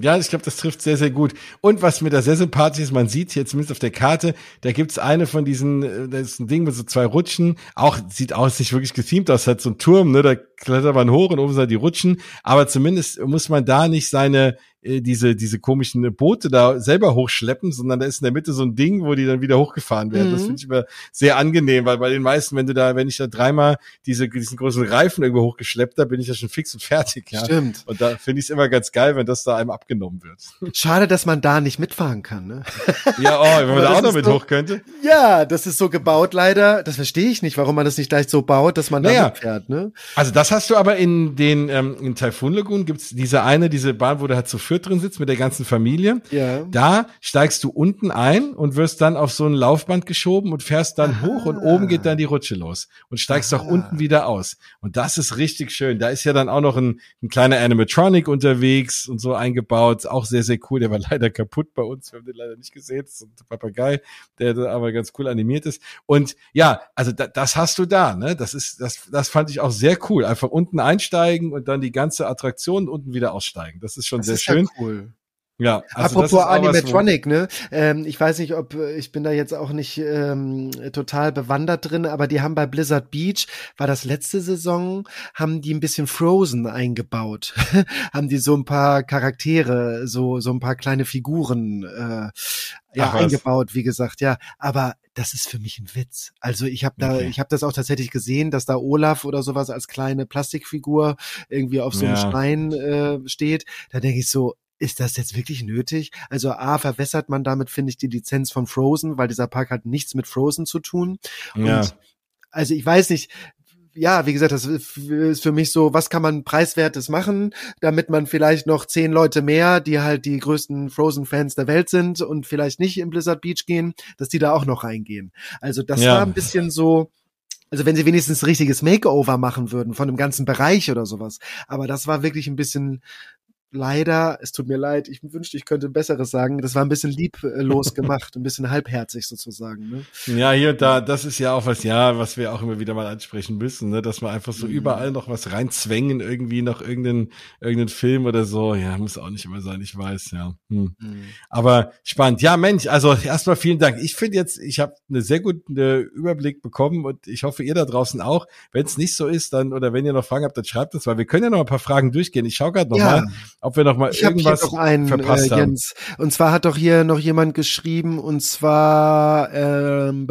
Ja, ich glaube, das trifft sehr, sehr gut. Und was mir da sehr sympathisch ist, man sieht hier zumindest auf der Karte, da gibt's eine von diesen, äh, da ist ein Ding mit so zwei Rutschen, auch sieht aus, nicht wirklich gethemt aus, hat so ein Turm, ne, da klettert man hoch und oben sind die Rutschen, aber zumindest muss man da nicht seine, äh, diese, diese komischen Boote da selber hochschleppen, sondern da ist in der Mitte so ein Ding, wo die dann wieder hochgefahren werden. Das Mhm. finde ich immer sehr angenehm, weil bei den meisten, wenn du da, wenn ich da dreimal diese, diesen großen Reifen irgendwo hochgeschleppt habe, bin ich ja schon fix und fertig, ja. Stimmt. Und da finde ich es immer ganz geil, wenn das da einem abgenommen wird. Schade, dass man da nicht mitfahren kann. Ne? Ja, oh, wenn man da auch das noch mit so- hoch könnte. Ja, das ist so gebaut leider. Das verstehe ich nicht, warum man das nicht gleich so baut, dass man da Naja. mitfährt. Ne? Also das hast du aber in den ähm, in Typhoon Lagoon gibt's diese eine, diese Bahn, wo du halt zu viert drin sitzt mit der ganzen Familie. Ja. Da steigst du unten ein und wirst dann auf so ein Laufband geschoben und fährst dann Aha. hoch und oben geht dann die Rutsche los und steigst auch Aha. unten wieder aus. Und das ist richtig schön. Da ist ja dann auch noch ein, ein kleiner Animatronic unterwegs und so eingebaut. Auch sehr, sehr cool. Der war leider kaputt bei uns. Wir haben den leider nicht gesehen. Das ist ein Papagei, der da aber ganz cool animiert ist. Und ja, also da, das hast du da. Ne? Das ist, das, das fand ich auch sehr cool. Einfach unten einsteigen und dann die ganze Attraktion unten wieder aussteigen. Das ist schon Das sehr ist schön. Ja cool. Ja, also Apropos Animatronic, ne? Ähm, ich weiß nicht, ob äh, ich bin da jetzt auch nicht ähm, total bewandert drin, aber die haben bei Blizzard Beach, war das letzte Saison, haben die ein bisschen Frozen eingebaut. haben die so ein paar Charaktere, so so ein paar kleine Figuren äh, ja Ach eingebaut, wie gesagt, ja. Aber das ist für mich ein Witz. Also ich habe da, Okay. ich habe das auch tatsächlich gesehen, dass da Olaf oder sowas als kleine Plastikfigur irgendwie auf so einem Ja. Stein äh, steht. Da denke ich so, ist das jetzt wirklich nötig? Also A, verwässert man damit, finde ich, die Lizenz von Frozen, weil dieser Park hat nichts mit Frozen zu tun. Ja. Und also ich weiß nicht, ja, wie gesagt, das ist für mich so, was kann man preiswertes machen, damit man vielleicht noch zehn Leute mehr, die halt die größten Frozen-Fans der Welt sind und vielleicht nicht in Blizzard Beach gehen, dass die da auch noch reingehen. Also das ja. war ein bisschen so, also wenn sie wenigstens ein richtiges Makeover machen würden von dem ganzen Bereich oder sowas. Aber das war wirklich ein bisschen leider, es tut mir leid, ich wünschte, ich könnte Besseres sagen. Das war ein bisschen lieblos gemacht, ein bisschen halbherzig sozusagen. Ne? Ja, hier und da, das ist ja auch was, ja, was wir auch immer wieder mal ansprechen müssen, ne? dass man einfach so mhm. überall noch was reinzwängen, irgendwie noch irgendeinen, irgendeinen Film oder so. Ja, muss auch nicht immer sein, ich weiß, ja. Hm. Mhm. Aber spannend. Ja, Mensch, also erstmal vielen Dank. Ich finde jetzt, ich habe einen sehr guten äh, Überblick bekommen und ich hoffe, ihr da draußen auch. Wenn es nicht so ist, dann, oder wenn ihr noch Fragen habt, dann schreibt es, weil wir können ja noch ein paar Fragen durchgehen. Ich schaue gerade noch ja. mal ob wir noch mal ich irgendwas hab hier noch einen, verpasst äh, Jens. haben. Und zwar hat doch hier noch jemand geschrieben, und zwar ähm,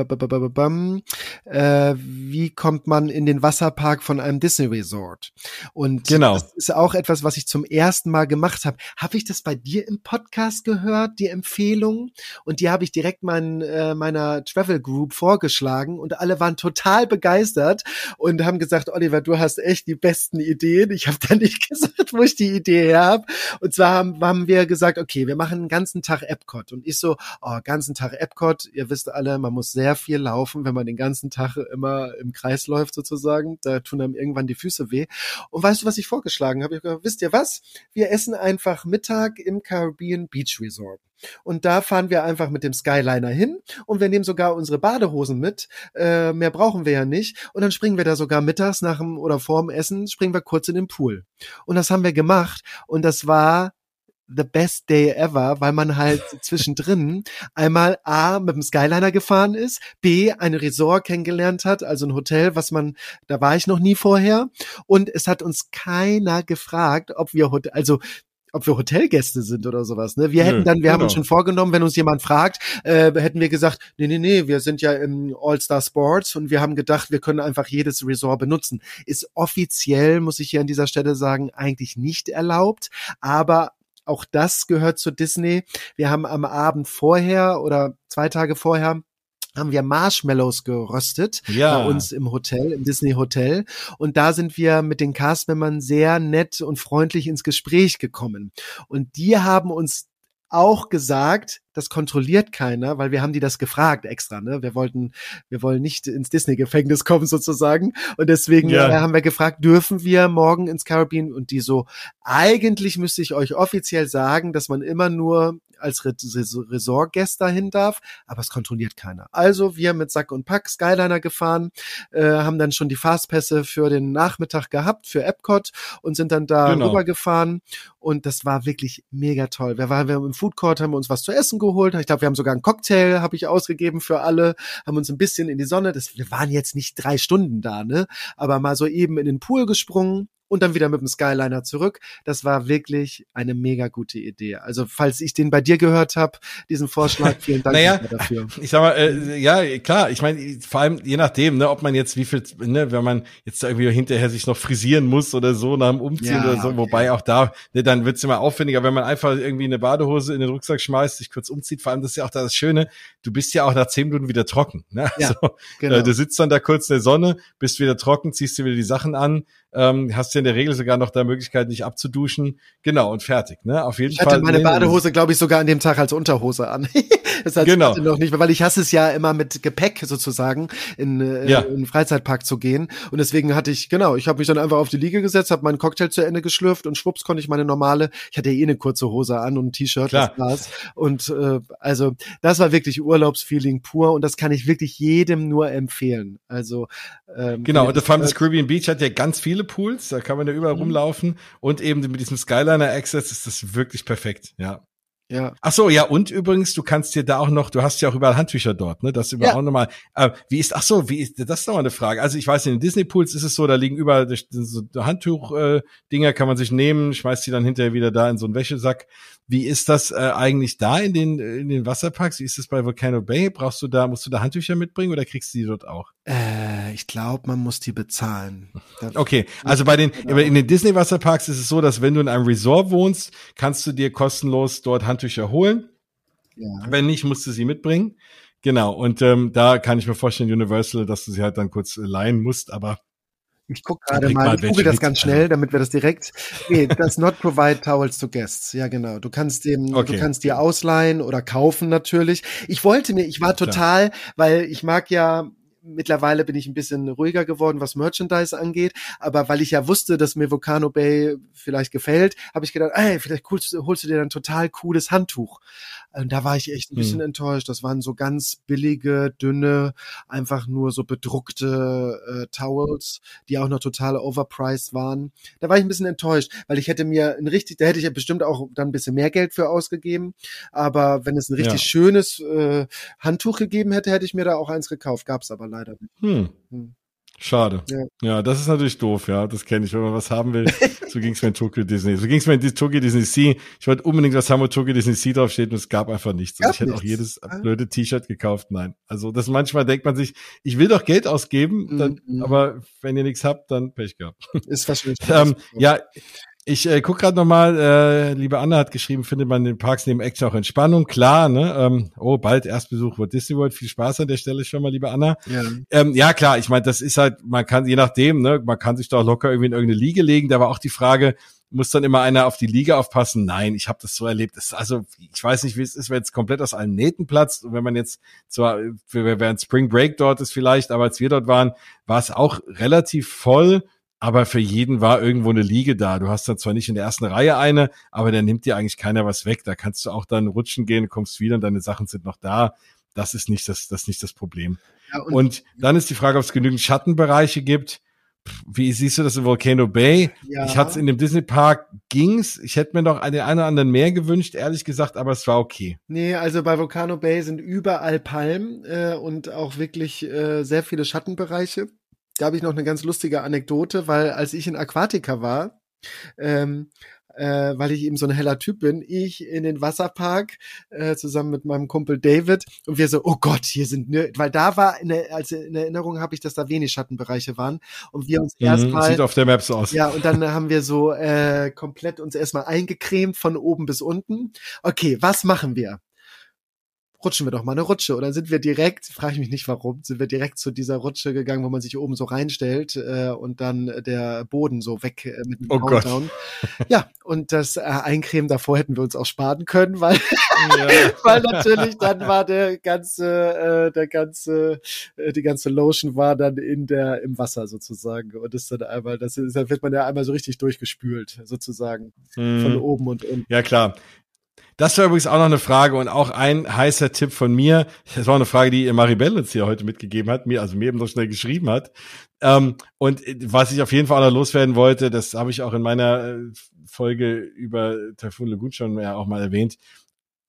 äh, wie kommt man in den Wasserpark von einem Disney Resort? Und genau. das ist auch etwas, was ich zum ersten Mal gemacht habe. Habe ich das bei dir im Podcast gehört, die Empfehlung? Und die habe ich direkt mein, äh, meiner Travel Group vorgeschlagen und alle waren total begeistert und haben gesagt, Oliver, du hast echt die besten Ideen. Ich habe da nicht gesagt, wo ich die Idee her habe. Und zwar haben, haben wir gesagt, okay, wir machen einen ganzen Tag Epcot. Und ich so, oh, ganzen Tag Epcot. Ihr wisst alle, man muss sehr viel laufen, wenn man den ganzen Tag immer im Kreis läuft sozusagen. Da tun einem irgendwann die Füße weh. Und weißt du, was ich vorgeschlagen habe? Ich gesagt, wisst ihr was? Wir essen einfach Mittag im Caribbean Beach Resort. Und da fahren wir einfach mit dem Skyliner hin und wir nehmen sogar unsere Badehosen mit. Äh, mehr brauchen wir ja nicht. Und dann springen wir da sogar mittags nach dem oder vorm Essen, springen wir kurz in den Pool. Und das haben wir gemacht. Und das war the best day ever, weil man halt zwischendrin einmal A mit dem Skyliner gefahren ist, B ein Resort kennengelernt hat, also ein Hotel, was man, da war ich noch nie vorher und es hat uns keiner gefragt, ob wir Hotel, also ob wir Hotelgäste sind oder sowas. Ne? Wir Nö, hätten dann, wir genau. haben uns schon vorgenommen, wenn uns jemand fragt, äh, hätten wir gesagt, nee, nee, nee, wir sind ja im All-Star Sports und wir haben gedacht, wir können einfach jedes Resort benutzen. Ist offiziell, muss ich hier an dieser Stelle sagen, eigentlich nicht erlaubt, aber auch das gehört zu Disney. Wir haben am Abend vorher oder zwei Tage vorher haben wir Marshmallows geröstet ja. bei uns im Hotel, im Disney Hotel. Und da sind wir mit den Castmembern sehr nett und freundlich ins Gespräch gekommen. Und die haben uns auch gesagt, das kontrolliert keiner, weil wir haben die das gefragt extra, ne? Wir wollten, wir wollen nicht ins Disney-Gefängnis kommen sozusagen. Und deswegen ja. äh, haben wir gefragt, dürfen wir morgen ins Caribbean? Und die so, eigentlich müsste ich euch offiziell sagen, dass man immer nur als Resortgäst dahin darf, aber es kontrolliert keiner. Also wir mit Sack und Pack Skyliner gefahren, äh, haben dann schon die Fastpässe für den Nachmittag gehabt, für Epcot und sind dann da genau. rübergefahren und das war wirklich mega toll. Wir waren wir im Food Court, haben uns was zu essen geholt. Ich glaube, wir haben sogar einen Cocktail, habe ich ausgegeben für alle, haben uns ein bisschen in die Sonne, das, wir waren jetzt nicht drei Stunden da, ne, aber mal so eben in den Pool gesprungen und dann wieder mit dem Skyliner zurück. Das war wirklich eine mega gute Idee. Also falls ich den bei dir gehört habe, diesen Vorschlag, vielen Dank naja, dafür. Ich sag mal, äh, ja klar, ich meine, vor allem je nachdem, ne, ob man jetzt wie viel, ne, wenn man jetzt irgendwie hinterher sich noch frisieren muss oder so nach dem Umziehen ja, oder so, wobei auch da, ne, dann wird's immer aufwendiger, wenn man einfach irgendwie eine Badehose in den Rucksack schmeißt, sich kurz umzieht. Vor allem das ist ja auch das Schöne, du bist ja auch nach zehn Minuten wieder trocken. Ne? Ja, also, genau. äh, du sitzt dann da kurz in der Sonne, bist wieder trocken, ziehst dir wieder die Sachen an, ähm, hast ja in der Regel sogar noch da Möglichkeit, nicht abzuduschen. Genau, und fertig. Ne? Auf jeden ich Fall. Ich hatte meine Badehose, glaube ich, sogar an dem Tag als Unterhose an. das heißt, genau. noch nicht, weil ich hasse es ja immer mit Gepäck sozusagen in, äh, ja. in Freizeitpark zu gehen. Und deswegen hatte ich, genau, ich habe mich dann einfach auf die Liege gesetzt, habe meinen Cocktail zu Ende geschlürft und schwupps konnte ich meine normale, ich hatte ja eh eine kurze Hose an und ein T-Shirt, das war's. Und äh, also das war wirklich Urlaubsfeeling pur und das kann ich wirklich jedem nur empfehlen. Also ähm, genau, und vor allem das Caribbean Beach hat ja ganz viele Pools, da kann man ja überall mhm. rumlaufen und eben mit diesem Skyliner Access ist das wirklich perfekt, ja. Ja. Ach so, ja, und übrigens, du kannst dir da auch noch, du hast ja auch überall Handtücher dort, ne? Das über ja. auch nochmal. Äh, wie ist, ach so, wie ist, das ist nochmal eine Frage. Also ich weiß, in den Disney Pools ist es so, da liegen überall so Handtuch-Dinger, äh, kann man sich nehmen, schmeißt die dann hinterher wieder da in so einen Wäschesack. Wie ist das äh, eigentlich da in den, in den Wasserparks? Wie ist das bei Volcano Bay? Brauchst du da, musst du da Handtücher mitbringen oder kriegst du die dort auch? Äh, ich glaube, man muss die bezahlen. okay, also bei den, genau. in den Disney Wasserparks ist es so, dass wenn du in einem Resort wohnst, kannst du dir kostenlos dort Handtücher holen. Ja. Wenn nicht, musst du sie mitbringen. Genau, und ähm, da kann ich mir vorstellen, Universal, dass du sie halt dann kurz leihen musst, aber Ich gucke gerade mal, ich google das ganz schnell, damit wir das direkt. Nee, das not provide towels to guests. Ja, genau. Du kannst dem, okay. du kannst dir ausleihen oder kaufen natürlich. Ich wollte mir, ich war total, weil ich mag ja mittlerweile bin ich ein bisschen ruhiger geworden, was Merchandise angeht. Aber weil ich ja wusste, dass mir Volcano Bay vielleicht gefällt, habe ich gedacht, ey, vielleicht holst, holst du dir ein total cooles Handtuch. Und da war ich echt ein bisschen hm. enttäuscht. Das waren so ganz billige, dünne, einfach nur so bedruckte äh, Towels, die auch noch total overpriced waren. Da war ich ein bisschen enttäuscht, weil ich hätte mir ein richtig, da hätte ich ja bestimmt auch dann ein bisschen mehr Geld für ausgegeben. Aber wenn es ein richtig ja. schönes äh, Handtuch gegeben hätte, hätte ich mir da auch eins gekauft. Gab's aber leider nicht. Hm. Hm. Schade. Ja. ja. das ist natürlich doof, ja. Das kenne ich. Wenn man was haben will, so ging es mir in Tokyo Disney. So ging es mir in Tokyo Disney Sea. Ich wollte unbedingt was haben, wo Tokyo Disney Sea draufsteht und es gab einfach nichts. Gab ich hätte auch jedes blöde T-Shirt gekauft. Nein. Also das manchmal denkt man sich, ich will doch Geld ausgeben, dann, mm -hmm. aber wenn ihr nichts habt, dann Pech gehabt. Ist wahrscheinlich. ähm, ja, ich äh, guck gerade nochmal, äh, liebe Anna hat geschrieben, findet man in den Parks neben Action auch Entspannung. Klar, ne? Ähm, oh, bald Erstbesuch Walt Disney World. Viel Spaß an der Stelle schon mal, liebe Anna. Ja, ähm, ja klar, ich meine, das ist halt, man kann, je nachdem, ne, man kann sich doch locker irgendwie in irgendeine Liege legen. Da war auch die Frage, muss dann immer einer auf die Liga aufpassen? Nein, ich habe das so erlebt. Das, also ich weiß nicht, wie es ist, wenn es komplett aus allen Nähten platzt. Und wenn man jetzt zwar, während Spring Break dort ist vielleicht, aber als wir dort waren, war es auch relativ voll aber für jeden war irgendwo eine Liege da. Du hast dann zwar nicht in der ersten Reihe eine, aber da nimmt dir eigentlich keiner was weg. Da kannst du auch dann rutschen gehen, kommst wieder und deine Sachen sind noch da. Das ist nicht das, das ist nicht das Problem. Ja, und, und, dann ist die Frage, ob es genügend Schattenbereiche gibt. Wie siehst du das in Volcano Bay? Ja. Ich hatte es in dem Disney Park ging's. Ich hätte mir noch den einen oder anderen mehr gewünscht, ehrlich gesagt, aber es war okay. Nee, also bei Volcano Bay sind überall Palmen äh, und auch wirklich äh, sehr viele Schattenbereiche da habe ich noch eine ganz lustige Anekdote, weil als ich in Aquatica war, ähm, äh, weil ich eben so ein heller Typ bin, ich in den Wasserpark äh, zusammen mit meinem Kumpel David und wir so, oh Gott, hier sind, ne, weil da war, in der, also in Erinnerung habe ich, dass da wenig Schattenbereiche waren und wir uns mhm, erstmal. Sieht auf der Maps aus. Ja, und dann haben wir so äh, komplett uns erstmal eingecremt von oben bis unten. Okay, was machen wir? Rutschen wir doch mal eine Rutsche. Und dann sind wir direkt, frage ich mich nicht warum, sind wir direkt zu dieser Rutsche gegangen, wo man sich oben so reinstellt äh, und dann der Boden so weg äh, mit dem oh Countdown. Gott. Ja, und das äh, Eincremen davor hätten wir uns auch sparen können, weil, ja. weil natürlich dann war der ganze, äh, der ganze, äh, die ganze Lotion war dann in der, im Wasser sozusagen. Und ist dann einmal, das ist, da wird man ja einmal so richtig durchgespült, sozusagen. Mhm. Von oben und unten. Ja, klar. Das war übrigens auch noch eine Frage und auch ein heißer Tipp von mir. Das war eine Frage, die Maribel uns hier heute mitgegeben hat, mir, also mir eben so schnell geschrieben hat. Ähm, und was ich auf jeden Fall auch noch loswerden wollte, das habe ich auch in meiner äh, Folge über Typhoon Lagoon schon ja auch mal erwähnt.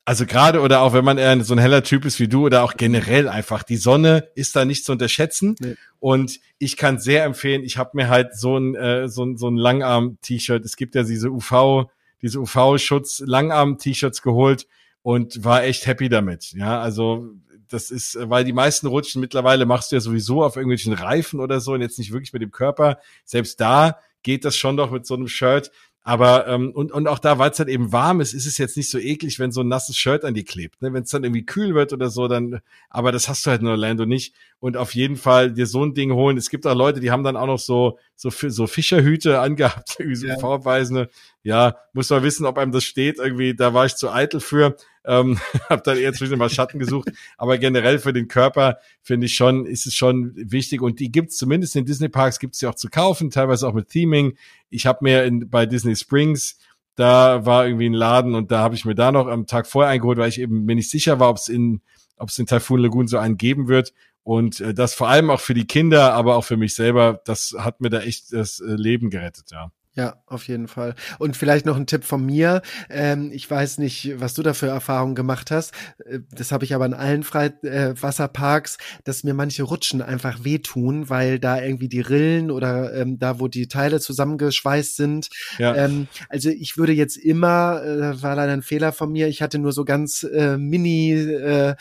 Also gerade oder auch wenn man eher so ein heller Typ ist wie du oder auch generell einfach, die Sonne ist da nicht zu unterschätzen. Nee. Und ich kann sehr empfehlen, ich habe mir halt so ein, äh, so ein, so ein Langarm-T-Shirt, es gibt ja diese UV- diese UV-Schutz Langarm-T-Shirts geholt und war echt happy damit. Ja, also das ist, weil die meisten Rutschen mittlerweile machst du ja sowieso auf irgendwelchen Reifen oder so und jetzt nicht wirklich mit dem Körper. Selbst da geht das schon doch mit so einem Shirt. Aber ähm, und, und auch da, weil es halt eben warm ist, ist es jetzt nicht so eklig, wenn so ein nasses Shirt an die klebt. Ne? Wenn es dann irgendwie kühl wird oder so, dann, aber das hast du halt in Orlando nicht. Und auf jeden Fall dir so ein Ding holen. Es gibt auch Leute, die haben dann auch noch so so so Fischerhüte angehabt, irgendwie so ja. vorweisende. Ja, muss man wissen, ob einem das steht. Irgendwie, da war ich zu eitel für. Ähm, habe dann eher zwischen mal Schatten gesucht. Aber generell für den Körper finde ich schon, ist es schon wichtig. Und die gibt's zumindest in Disney Parks, gibt's sie auch zu kaufen, teilweise auch mit Theming. Ich habe mir in, bei Disney Springs da war irgendwie ein Laden und da habe ich mir da noch am Tag vorher eingeholt, weil ich eben mir nicht sicher war, ob es in ob in Typhoon Lagoon so einen geben wird. Und äh, das vor allem auch für die Kinder, aber auch für mich selber, das hat mir da echt das äh, Leben gerettet, ja. Ja, auf jeden Fall. Und vielleicht noch ein Tipp von mir. Ähm, ich weiß nicht, was du da für Erfahrungen gemacht hast. Äh, das habe ich aber in allen Freiwasserparks, äh, dass mir manche Rutschen einfach wehtun, weil da irgendwie die Rillen oder ähm, da, wo die Teile zusammengeschweißt sind. Ja. Ähm, also ich würde jetzt immer, äh, war leider ein Fehler von mir, ich hatte nur so ganz äh, Mini-Höschen,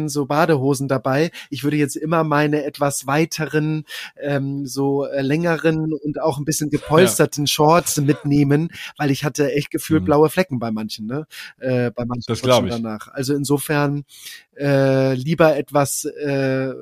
äh, äh, so Badehosen dabei. Ich würde jetzt immer meine etwas weiteren, ähm, so längeren und auch ein bisschen gepolsterten ja. Shorts mitnehmen, weil ich hatte echt gefühlt mhm. blaue Flecken bei manchen, ne? Äh, bei manchen das ich. danach. Also insofern äh, lieber etwas äh,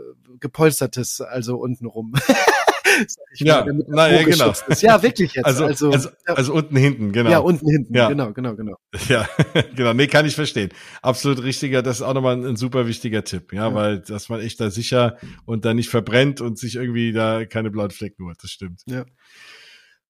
gepolstertes, also untenrum. ja, naja, genau. Ist. Ja, wirklich jetzt. Also, also, also, ja. also, unten hinten, genau. Ja, unten hinten, ja. genau, genau, genau. Ja, genau. Nee, kann ich verstehen. Absolut richtiger, das ist auch nochmal ein, ein super wichtiger Tipp, ja, ja, weil dass man echt da sicher und da nicht verbrennt und sich irgendwie da keine blauen Flecken holt, das stimmt. Ja.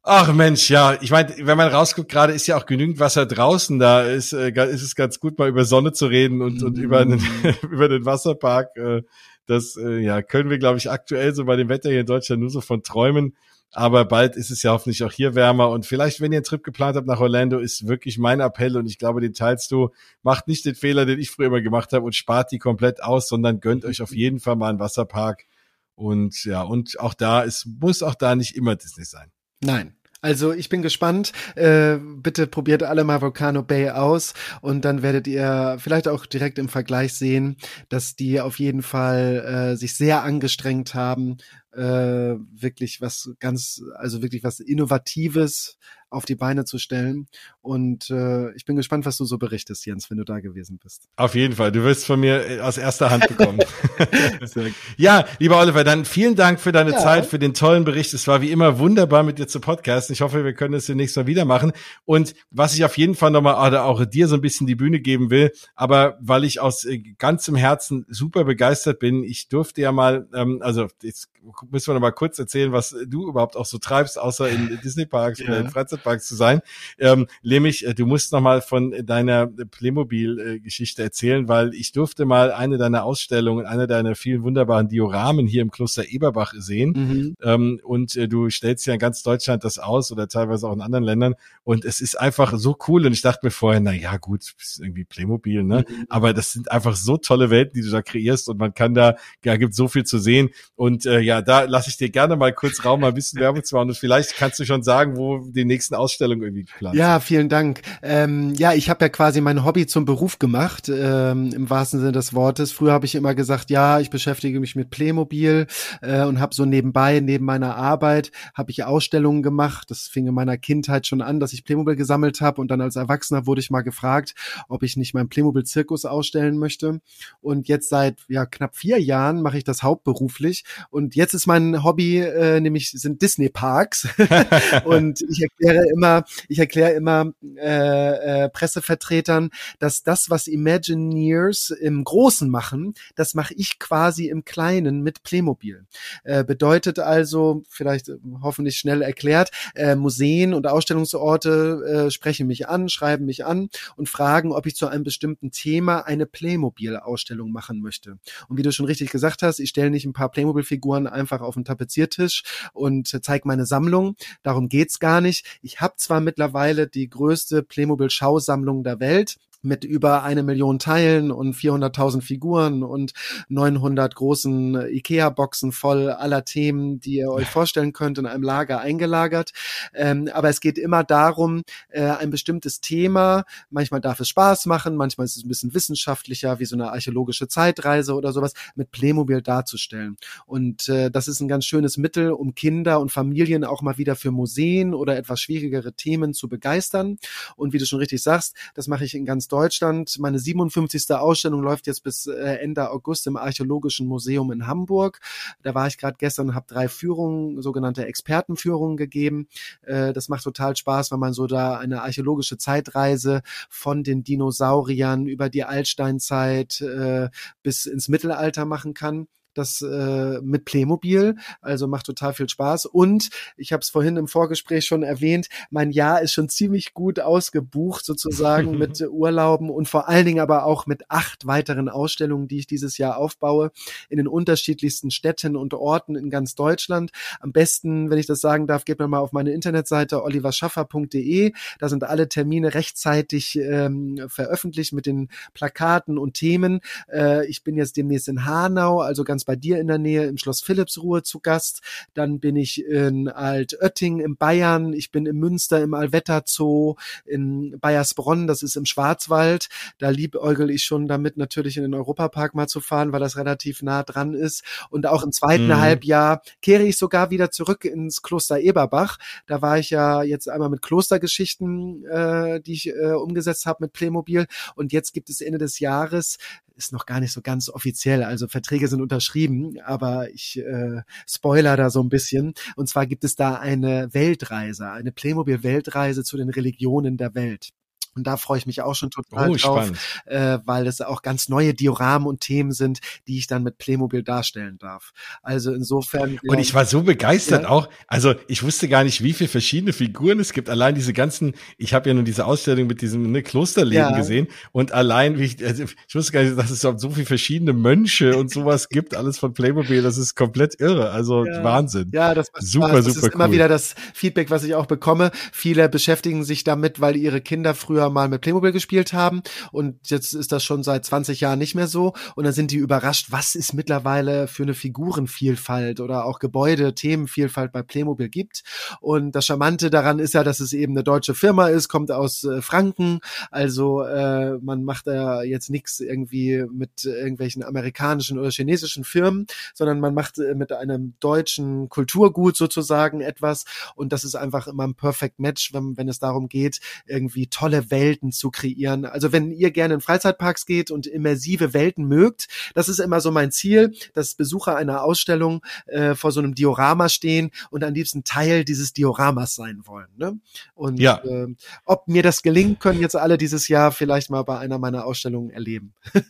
Ach Mensch, ja, ich meine, wenn man rausguckt, gerade ist ja auch genügend Wasser draußen, da ist, äh, ist es ganz gut, mal über Sonne zu reden und, und über, den, über den Wasserpark. Äh, das äh, ja, können wir, glaube ich, aktuell so bei dem Wetter hier in Deutschland nur so von träumen. Aber bald ist es ja hoffentlich auch hier wärmer. Und vielleicht, wenn ihr einen Trip geplant habt nach Orlando, ist wirklich mein Appell und ich glaube, den teilst du. Macht nicht den Fehler, den ich früher immer gemacht habe und spart die komplett aus, sondern gönnt euch auf jeden Fall mal einen Wasserpark. Und ja, und auch da, es muss auch da nicht immer Disney sein. Nein. Also ich bin gespannt. Äh, bitte probiert alle mal Volcano Bay aus und dann werdet ihr vielleicht auch direkt im Vergleich sehen, dass die auf jeden Fall äh, sich sehr angestrengt haben, äh, wirklich was ganz, also wirklich was Innovatives auf die Beine zu stellen. Und äh, ich bin gespannt, was du so berichtest, Jens, wenn du da gewesen bist. Auf jeden Fall. Du wirst von mir äh, aus erster Hand bekommen. ja, lieber Oliver, dann vielen Dank für deine ja. Zeit, für den tollen Bericht. Es war wie immer wunderbar, mit dir zu podcasten. Ich hoffe, wir können es demnächst mal wieder machen. Und was ich auf jeden Fall nochmal oder auch dir so ein bisschen die Bühne geben will, aber weil ich aus äh, ganzem Herzen super begeistert bin, ich durfte ja mal, ähm, also jetzt müssen wir noch mal kurz erzählen, was du überhaupt auch so treibst, außer in Disney Parks ja. oder in Freizeitparks zu sein. Ähm, nämlich, äh, du musst noch mal von deiner Playmobil-Geschichte erzählen, weil ich durfte mal eine deiner Ausstellungen, eine deiner vielen wunderbaren Dioramen hier im Kloster Eberbach sehen. Mhm. Ähm, und äh, du stellst ja in ganz Deutschland das aus oder teilweise auch in anderen Ländern. Und es ist einfach so cool. Und ich dachte mir vorher, na ja, gut, ist irgendwie Playmobil, ne? Mhm. Aber das sind einfach so tolle Welten, die du da kreierst und man kann da, ja, gibt so viel zu sehen. Und äh, ja, da lasse ich dir gerne mal kurz Raum, mal ein bisschen Werbung zu machen. Und vielleicht kannst du schon sagen, wo die nächsten Ausstellungen irgendwie geplant Ja, vielen Dank. Ähm, ja, ich habe ja quasi mein Hobby zum Beruf gemacht, ähm, im wahrsten Sinne des Wortes. Früher habe ich immer gesagt, ja, ich beschäftige mich mit Playmobil äh, und habe so nebenbei, neben meiner Arbeit, habe ich Ausstellungen gemacht. Das fing in meiner Kindheit schon an, dass ich Playmobil gesammelt habe und dann als Erwachsener wurde ich mal gefragt, ob ich nicht meinen Playmobil-Zirkus ausstellen möchte. Und jetzt seit ja knapp vier Jahren mache ich das hauptberuflich und jetzt ist mein Hobby, äh, nämlich sind Disney Parks. und ich erkläre immer, ich erkläre immer äh, äh, Pressevertretern, dass das, was Imagineers im Großen machen, das mache ich quasi im Kleinen mit Playmobil. Äh, bedeutet also, vielleicht äh, hoffentlich schnell erklärt, äh, Museen und Ausstellungsorte äh, sprechen mich an, schreiben mich an und fragen, ob ich zu einem bestimmten Thema eine Playmobil-Ausstellung machen möchte. Und wie du schon richtig gesagt hast, ich stelle nicht ein paar Playmobil-Figuren einfach auf den Tapeziertisch und zeige meine Sammlung. Darum geht's gar nicht. Ich habe zwar mittlerweile die größte Playmobil-Schausammlung der Welt, mit über eine Million Teilen und 400.000 Figuren und 900 großen Ikea-Boxen voll aller Themen, die ihr euch vorstellen könnt, in einem Lager eingelagert. Ähm, aber es geht immer darum, äh, ein bestimmtes Thema, manchmal darf es Spaß machen, manchmal ist es ein bisschen wissenschaftlicher, wie so eine archäologische Zeitreise oder sowas, mit Playmobil darzustellen. Und äh, das ist ein ganz schönes Mittel, um Kinder und Familien auch mal wieder für Museen oder etwas schwierigere Themen zu begeistern. Und wie du schon richtig sagst, das mache ich in ganz Deutschland. Meine 57. Ausstellung läuft jetzt bis äh, Ende August im Archäologischen Museum in Hamburg. Da war ich gerade gestern und habe drei Führungen, sogenannte Expertenführungen gegeben. Äh, das macht total Spaß, wenn man so da eine archäologische Zeitreise von den Dinosauriern über die Altsteinzeit äh, bis ins Mittelalter machen kann das äh, mit Playmobil, also macht total viel Spaß. Und ich habe es vorhin im Vorgespräch schon erwähnt, mein Jahr ist schon ziemlich gut ausgebucht sozusagen mit Urlauben und vor allen Dingen aber auch mit acht weiteren Ausstellungen, die ich dieses Jahr aufbaue, in den unterschiedlichsten Städten und Orten in ganz Deutschland. Am besten, wenn ich das sagen darf, geht man mal auf meine Internetseite oliverschaffer.de. Da sind alle Termine rechtzeitig ähm, veröffentlicht mit den Plakaten und Themen. Äh, ich bin jetzt demnächst in Hanau, also ganz bei dir in der Nähe im Schloss Philippsruhe zu Gast. Dann bin ich in Altötting im Bayern. Ich bin in Münster im Alwetter Zoo, in Bayersbronn, das ist im Schwarzwald. Da liebäugel ich schon damit, natürlich in den Europapark mal zu fahren, weil das relativ nah dran ist. Und auch im zweiten mhm. Halbjahr kehre ich sogar wieder zurück ins Kloster Eberbach. Da war ich ja jetzt einmal mit Klostergeschichten, äh, die ich äh, umgesetzt habe mit Playmobil. Und jetzt gibt es Ende des Jahres ist noch gar nicht so ganz offiziell. Also Verträge sind unterschrieben, aber ich äh, spoiler da so ein bisschen. Und zwar gibt es da eine Weltreise, eine Playmobil-Weltreise zu den Religionen der Welt. Und da freue ich mich auch schon total Oh, drauf, äh, weil es auch ganz neue Dioramen und Themen sind, die ich dann mit Playmobil darstellen darf. Also insofern. Und ich war so begeistert Ja. auch. Also ich wusste gar nicht, wie viele verschiedene Figuren es gibt. Allein diese ganzen, ich habe ja nur diese Ausstellung mit diesem ne, Klosterleben Ja. gesehen. Und allein, wie ich, also ich wusste gar nicht, dass es so viele verschiedene Mönche und sowas gibt, alles von Playmobil. Das ist komplett irre. Also Ja. Wahnsinn. Ja, das macht Super, Spaß. Das super ist immer cool. wieder das Feedback, was ich auch bekomme. Viele beschäftigen sich damit, weil ihre Kinder früher mal mit Playmobil gespielt haben und jetzt ist das schon seit 20 Jahren nicht mehr so. Und dann sind die überrascht, was es mittlerweile für eine Figurenvielfalt oder auch Gebäude, Themenvielfalt bei Playmobil gibt. Und das Charmante daran ist ja, dass es eben eine deutsche Firma ist, kommt aus äh, Franken, also äh, man macht da jetzt nichts irgendwie mit irgendwelchen amerikanischen oder chinesischen Firmen, sondern man macht äh, mit einem deutschen Kulturgut sozusagen etwas. Und das ist einfach immer ein Perfect Match, wenn, wenn es darum geht, irgendwie tolle Welten zu kreieren. Also wenn ihr gerne in Freizeitparks geht und immersive Welten mögt, das ist immer so mein Ziel, dass Besucher einer Ausstellung äh, vor so einem Diorama stehen und am liebsten Teil dieses Dioramas sein wollen. Ne? Und Ja. äh, ob mir das gelingt, können jetzt alle dieses Jahr vielleicht mal bei einer meiner Ausstellungen erleben.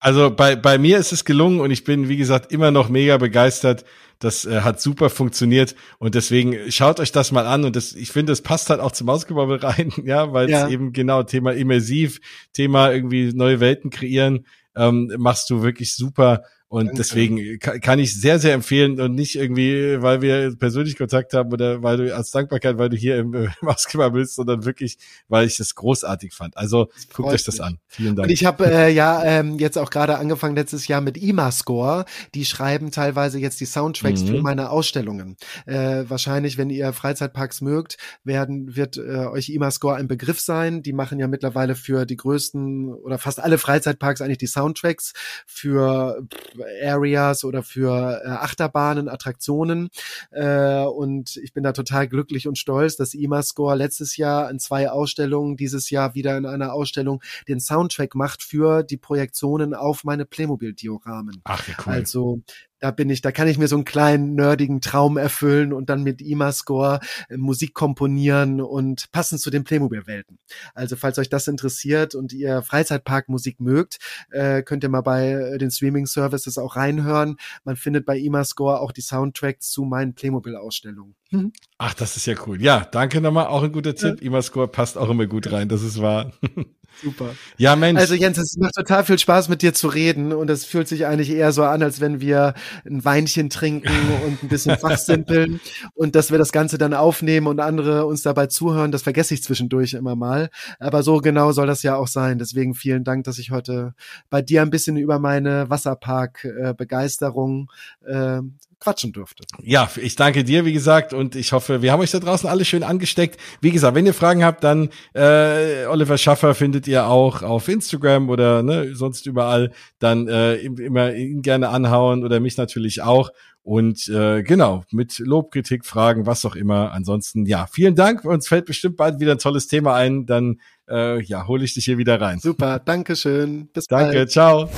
Also bei, bei mir ist es gelungen und ich bin, wie gesagt, immer noch mega begeistert. Das äh, hat super funktioniert und deswegen schaut euch das mal an und das, ich finde, es passt halt auch zum Mausgebabbel rein, ja, weil es Ja. eben genau Thema immersiv, Thema irgendwie neue Welten kreieren, ähm, machst du wirklich super und Danke. deswegen kann, ich sehr, sehr empfehlen und nicht irgendwie, weil wir persönlich Kontakt haben oder weil du als Dankbarkeit, weil du hier im äh, Mausgebabbel bist, sondern wirklich, weil ich das großartig fand. Also guckt euch das an. Vielen Dank. Und ich habe äh, ja ähm, jetzt auch gerade angefangen letztes Jahr mit IMA-Score. Die schreiben teilweise jetzt die Soundtracks Mhm. für meine Ausstellungen. Äh, wahrscheinlich, wenn ihr Freizeitparks mögt, werden wird äh, euch IMA-Score ein Begriff sein. Die machen ja mittlerweile für die größten oder fast alle Freizeitparks eigentlich die Soundtracks für pff, Areas oder für äh, Achterbahnen, Attraktionen. Äh, und ich bin da total glücklich und stolz, dass IMA-Score letztes Jahr in zwei Ausstellungen, dieses Jahr wieder in einer Ausstellung den Soundtrack macht für die Projektionen auf meine Playmobil-Dioramen. Ach, wie cool. Also da bin ich, da kann ich mir so einen kleinen nerdigen Traum erfüllen und dann mit IMA-Score äh, Musik komponieren und passend zu den Playmobil-Welten. Also falls euch das interessiert und ihr Freizeitparkmusik mögt, äh, könnt ihr mal bei äh, den Streaming-Services auch reinhören. Man findet bei IMA-Score auch die Soundtracks zu meinen Playmobil-Ausstellungen. Hm? Ach, das ist ja cool. Ja, danke nochmal. Auch ein guter Tipp. IMA-Score passt auch immer gut rein. Das ist wahr. Super. ja, Mensch. Also Jens, es macht total viel Spaß mit dir zu reden und es fühlt sich eigentlich eher so an, als wenn wir ein Weinchen trinken und ein bisschen fachsimpeln und dass wir das Ganze dann aufnehmen und andere uns dabei zuhören, das vergesse ich zwischendurch immer mal. Aber so genau soll das ja auch sein. Deswegen vielen Dank, dass ich heute bei dir ein bisschen über meine Wasserpark-Begeisterung äh, quatschen durfte. ja, ich danke dir, wie gesagt, und ich hoffe, wir haben euch da draußen alle schön angesteckt. Wie gesagt, wenn ihr Fragen habt, dann äh, Oliver Schaffer findet ihr auch auf Instagram oder ne, sonst überall. Dann äh, immer ihn gerne anhauen oder mich natürlich auch. Und äh, genau, mit Lob, Kritik, Fragen, was auch immer. Ansonsten, ja, vielen Dank. Uns fällt bestimmt bald wieder ein tolles Thema ein. Dann äh, ja, hole ich dich hier wieder rein. Super, Dankeschön. Bis Danke, bald. ciao.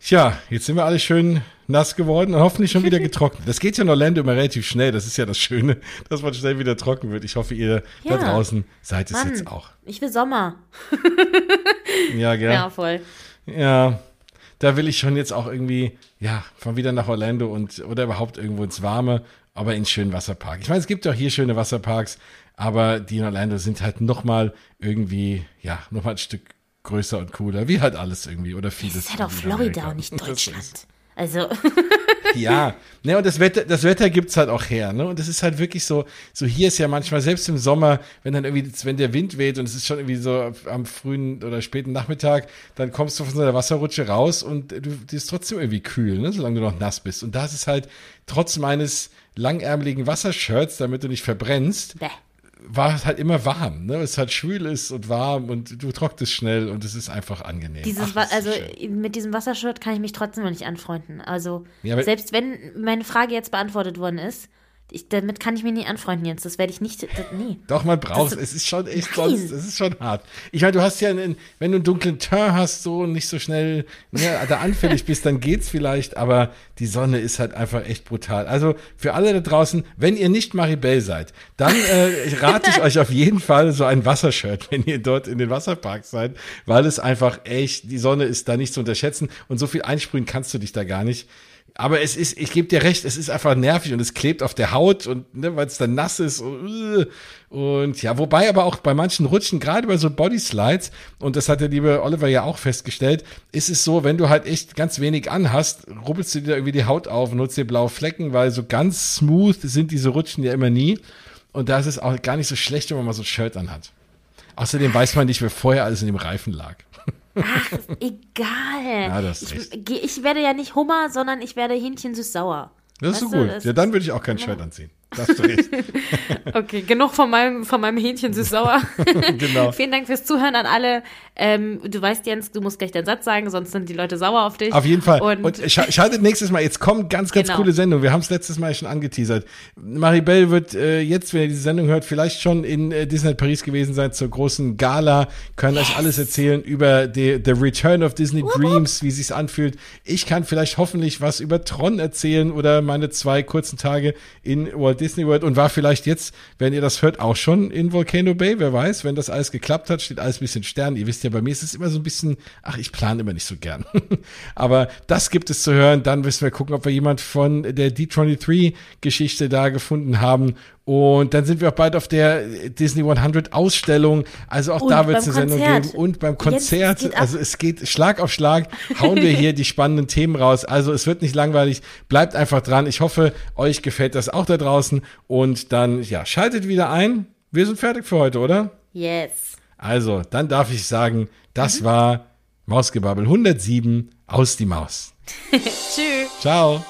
Tja, jetzt sind wir alle schön nass geworden und hoffentlich schon wieder getrocknet. Das geht ja in Orlando immer relativ schnell. Das ist ja das Schöne, dass man schnell wieder trocken wird. Ich hoffe, ihr da Ja. draußen seid es Mann, jetzt auch. ich will Sommer. Ja, gell? Ja, Ja. voll. Da will ich schon jetzt auch irgendwie, ja, von wieder nach Orlando und oder überhaupt irgendwo ins Warme, aber in schönen Wasserpark. Ich meine, es gibt ja auch hier schöne Wasserparks, aber die in Orlando sind halt nochmal irgendwie, ja, nochmal ein Stück größer und cooler, wie halt alles irgendwie oder vieles. Das ist halt auch Florida und nicht Deutschland. Also, Ja, ne, und das Wetter, das Wetter gibt's halt auch her, ne? Und das ist halt wirklich so, so hier ist ja manchmal, selbst im Sommer, wenn dann irgendwie, wenn der Wind weht und es ist schon irgendwie so am frühen oder späten Nachmittag, dann kommst du von so einer Wasserrutsche raus und du, die ist trotzdem irgendwie kühl, ne? Solange du noch nass bist. Und da ist halt, trotz meines langärmeligen Wassershirts, damit du nicht verbrennst, bäh. War es halt immer warm, ne? Es halt schwül ist und warm und du trocknest schnell und es ist einfach angenehm. Dieses, Ach, also schön. mit diesem Wassershirt kann ich mich trotzdem noch nicht anfreunden. Also Ja, selbst wenn meine Frage jetzt beantwortet worden ist, Ich, damit kann ich mich nie anfreunden, Jens. Das werde ich nicht. Das, nie. Doch, man braucht es. Es ist schon echt sonst, es ist schon hart. Ich meine, du hast ja, einen, wenn du einen dunklen Turn hast, so und nicht so schnell ne, da anfällig bist, dann geht's vielleicht, aber die Sonne ist halt einfach echt brutal. Also für alle da draußen, wenn ihr nicht Maribel seid, dann äh, rate ich euch auf jeden Fall so ein Wassershirt, wenn ihr dort in den Wasserparks seid, weil es einfach echt, die Sonne ist da nicht zu unterschätzen und so viel einsprühen kannst du dich da gar nicht. Aber es ist, ich gebe dir recht, es ist einfach nervig und es klebt auf der Haut und ne, weil es dann nass ist und, und ja, wobei aber auch bei manchen Rutschen, gerade bei so Bodyslides, und das hat der liebe Oliver ja auch festgestellt, ist es so, wenn du halt echt ganz wenig anhast, rubbelst du dir irgendwie die Haut auf und nutzt dir blaue Flecken, weil so ganz smooth sind diese Rutschen ja immer nie. Und da ist es auch gar nicht so schlecht, wenn man mal so ein Shirt anhat. Außerdem weiß man nicht, wer vorher alles in dem Reifen lag. Ach, egal. Ja, das ist ich, ich werde ja nicht Hummer, sondern ich werde Hähnchen süß-sauer. Das ist so Weißt du, gut. Ja, dann würde ich auch kein Shirt anziehen. Das hast du recht. Okay, genug von meinem, von meinem Hähnchen süß-sauer. genau. Vielen Dank fürs Zuhören an alle. Ähm, du weißt, Jens, du musst gleich deinen Satz sagen, sonst sind die Leute sauer auf dich. Auf jeden Fall. Und, Und, scha- schaltet nächstes Mal. Jetzt kommen ganz, ganz Genau. coole Sendungen. Wir haben es letztes Mal schon angeteasert. Maribel wird äh, jetzt, wenn ihr diese Sendung hört, vielleicht schon in äh, Disneyland Paris gewesen sein zur großen Gala. Können euch alles erzählen über die, The Return of Disney Dreams, wie sich's anfühlt. Ich kann vielleicht hoffentlich was über Tron erzählen oder meine zwei kurzen Tage in Walt Disney World und war vielleicht jetzt, wenn ihr das hört, auch schon in Volcano Bay. Wer weiß, wenn das alles geklappt hat, steht alles ein bisschen Stern. Ihr wisst ja, bei mir ist es immer so ein bisschen, ach, ich plane immer nicht so gern. Aber das gibt es zu hören. Dann müssen wir gucken, ob wir jemand von der D23-Geschichte da gefunden haben. Und dann sind wir auch bald auf der Disney 100 Ausstellung. Also auch Und da wird es eine Sendung geben. Und beim Jetzt, es Konzert, geht ab. also es geht Schlag auf Schlag, hauen wir hier die spannenden Themen raus. Also es wird nicht langweilig. Bleibt einfach dran. Ich hoffe, euch gefällt das auch da draußen. Und dann, ja, schaltet wieder ein. Wir sind fertig für heute, oder? yes. Also, dann darf ich sagen, das war Mausgebabbel 107 aus die Maus. Tschüss. Ciao.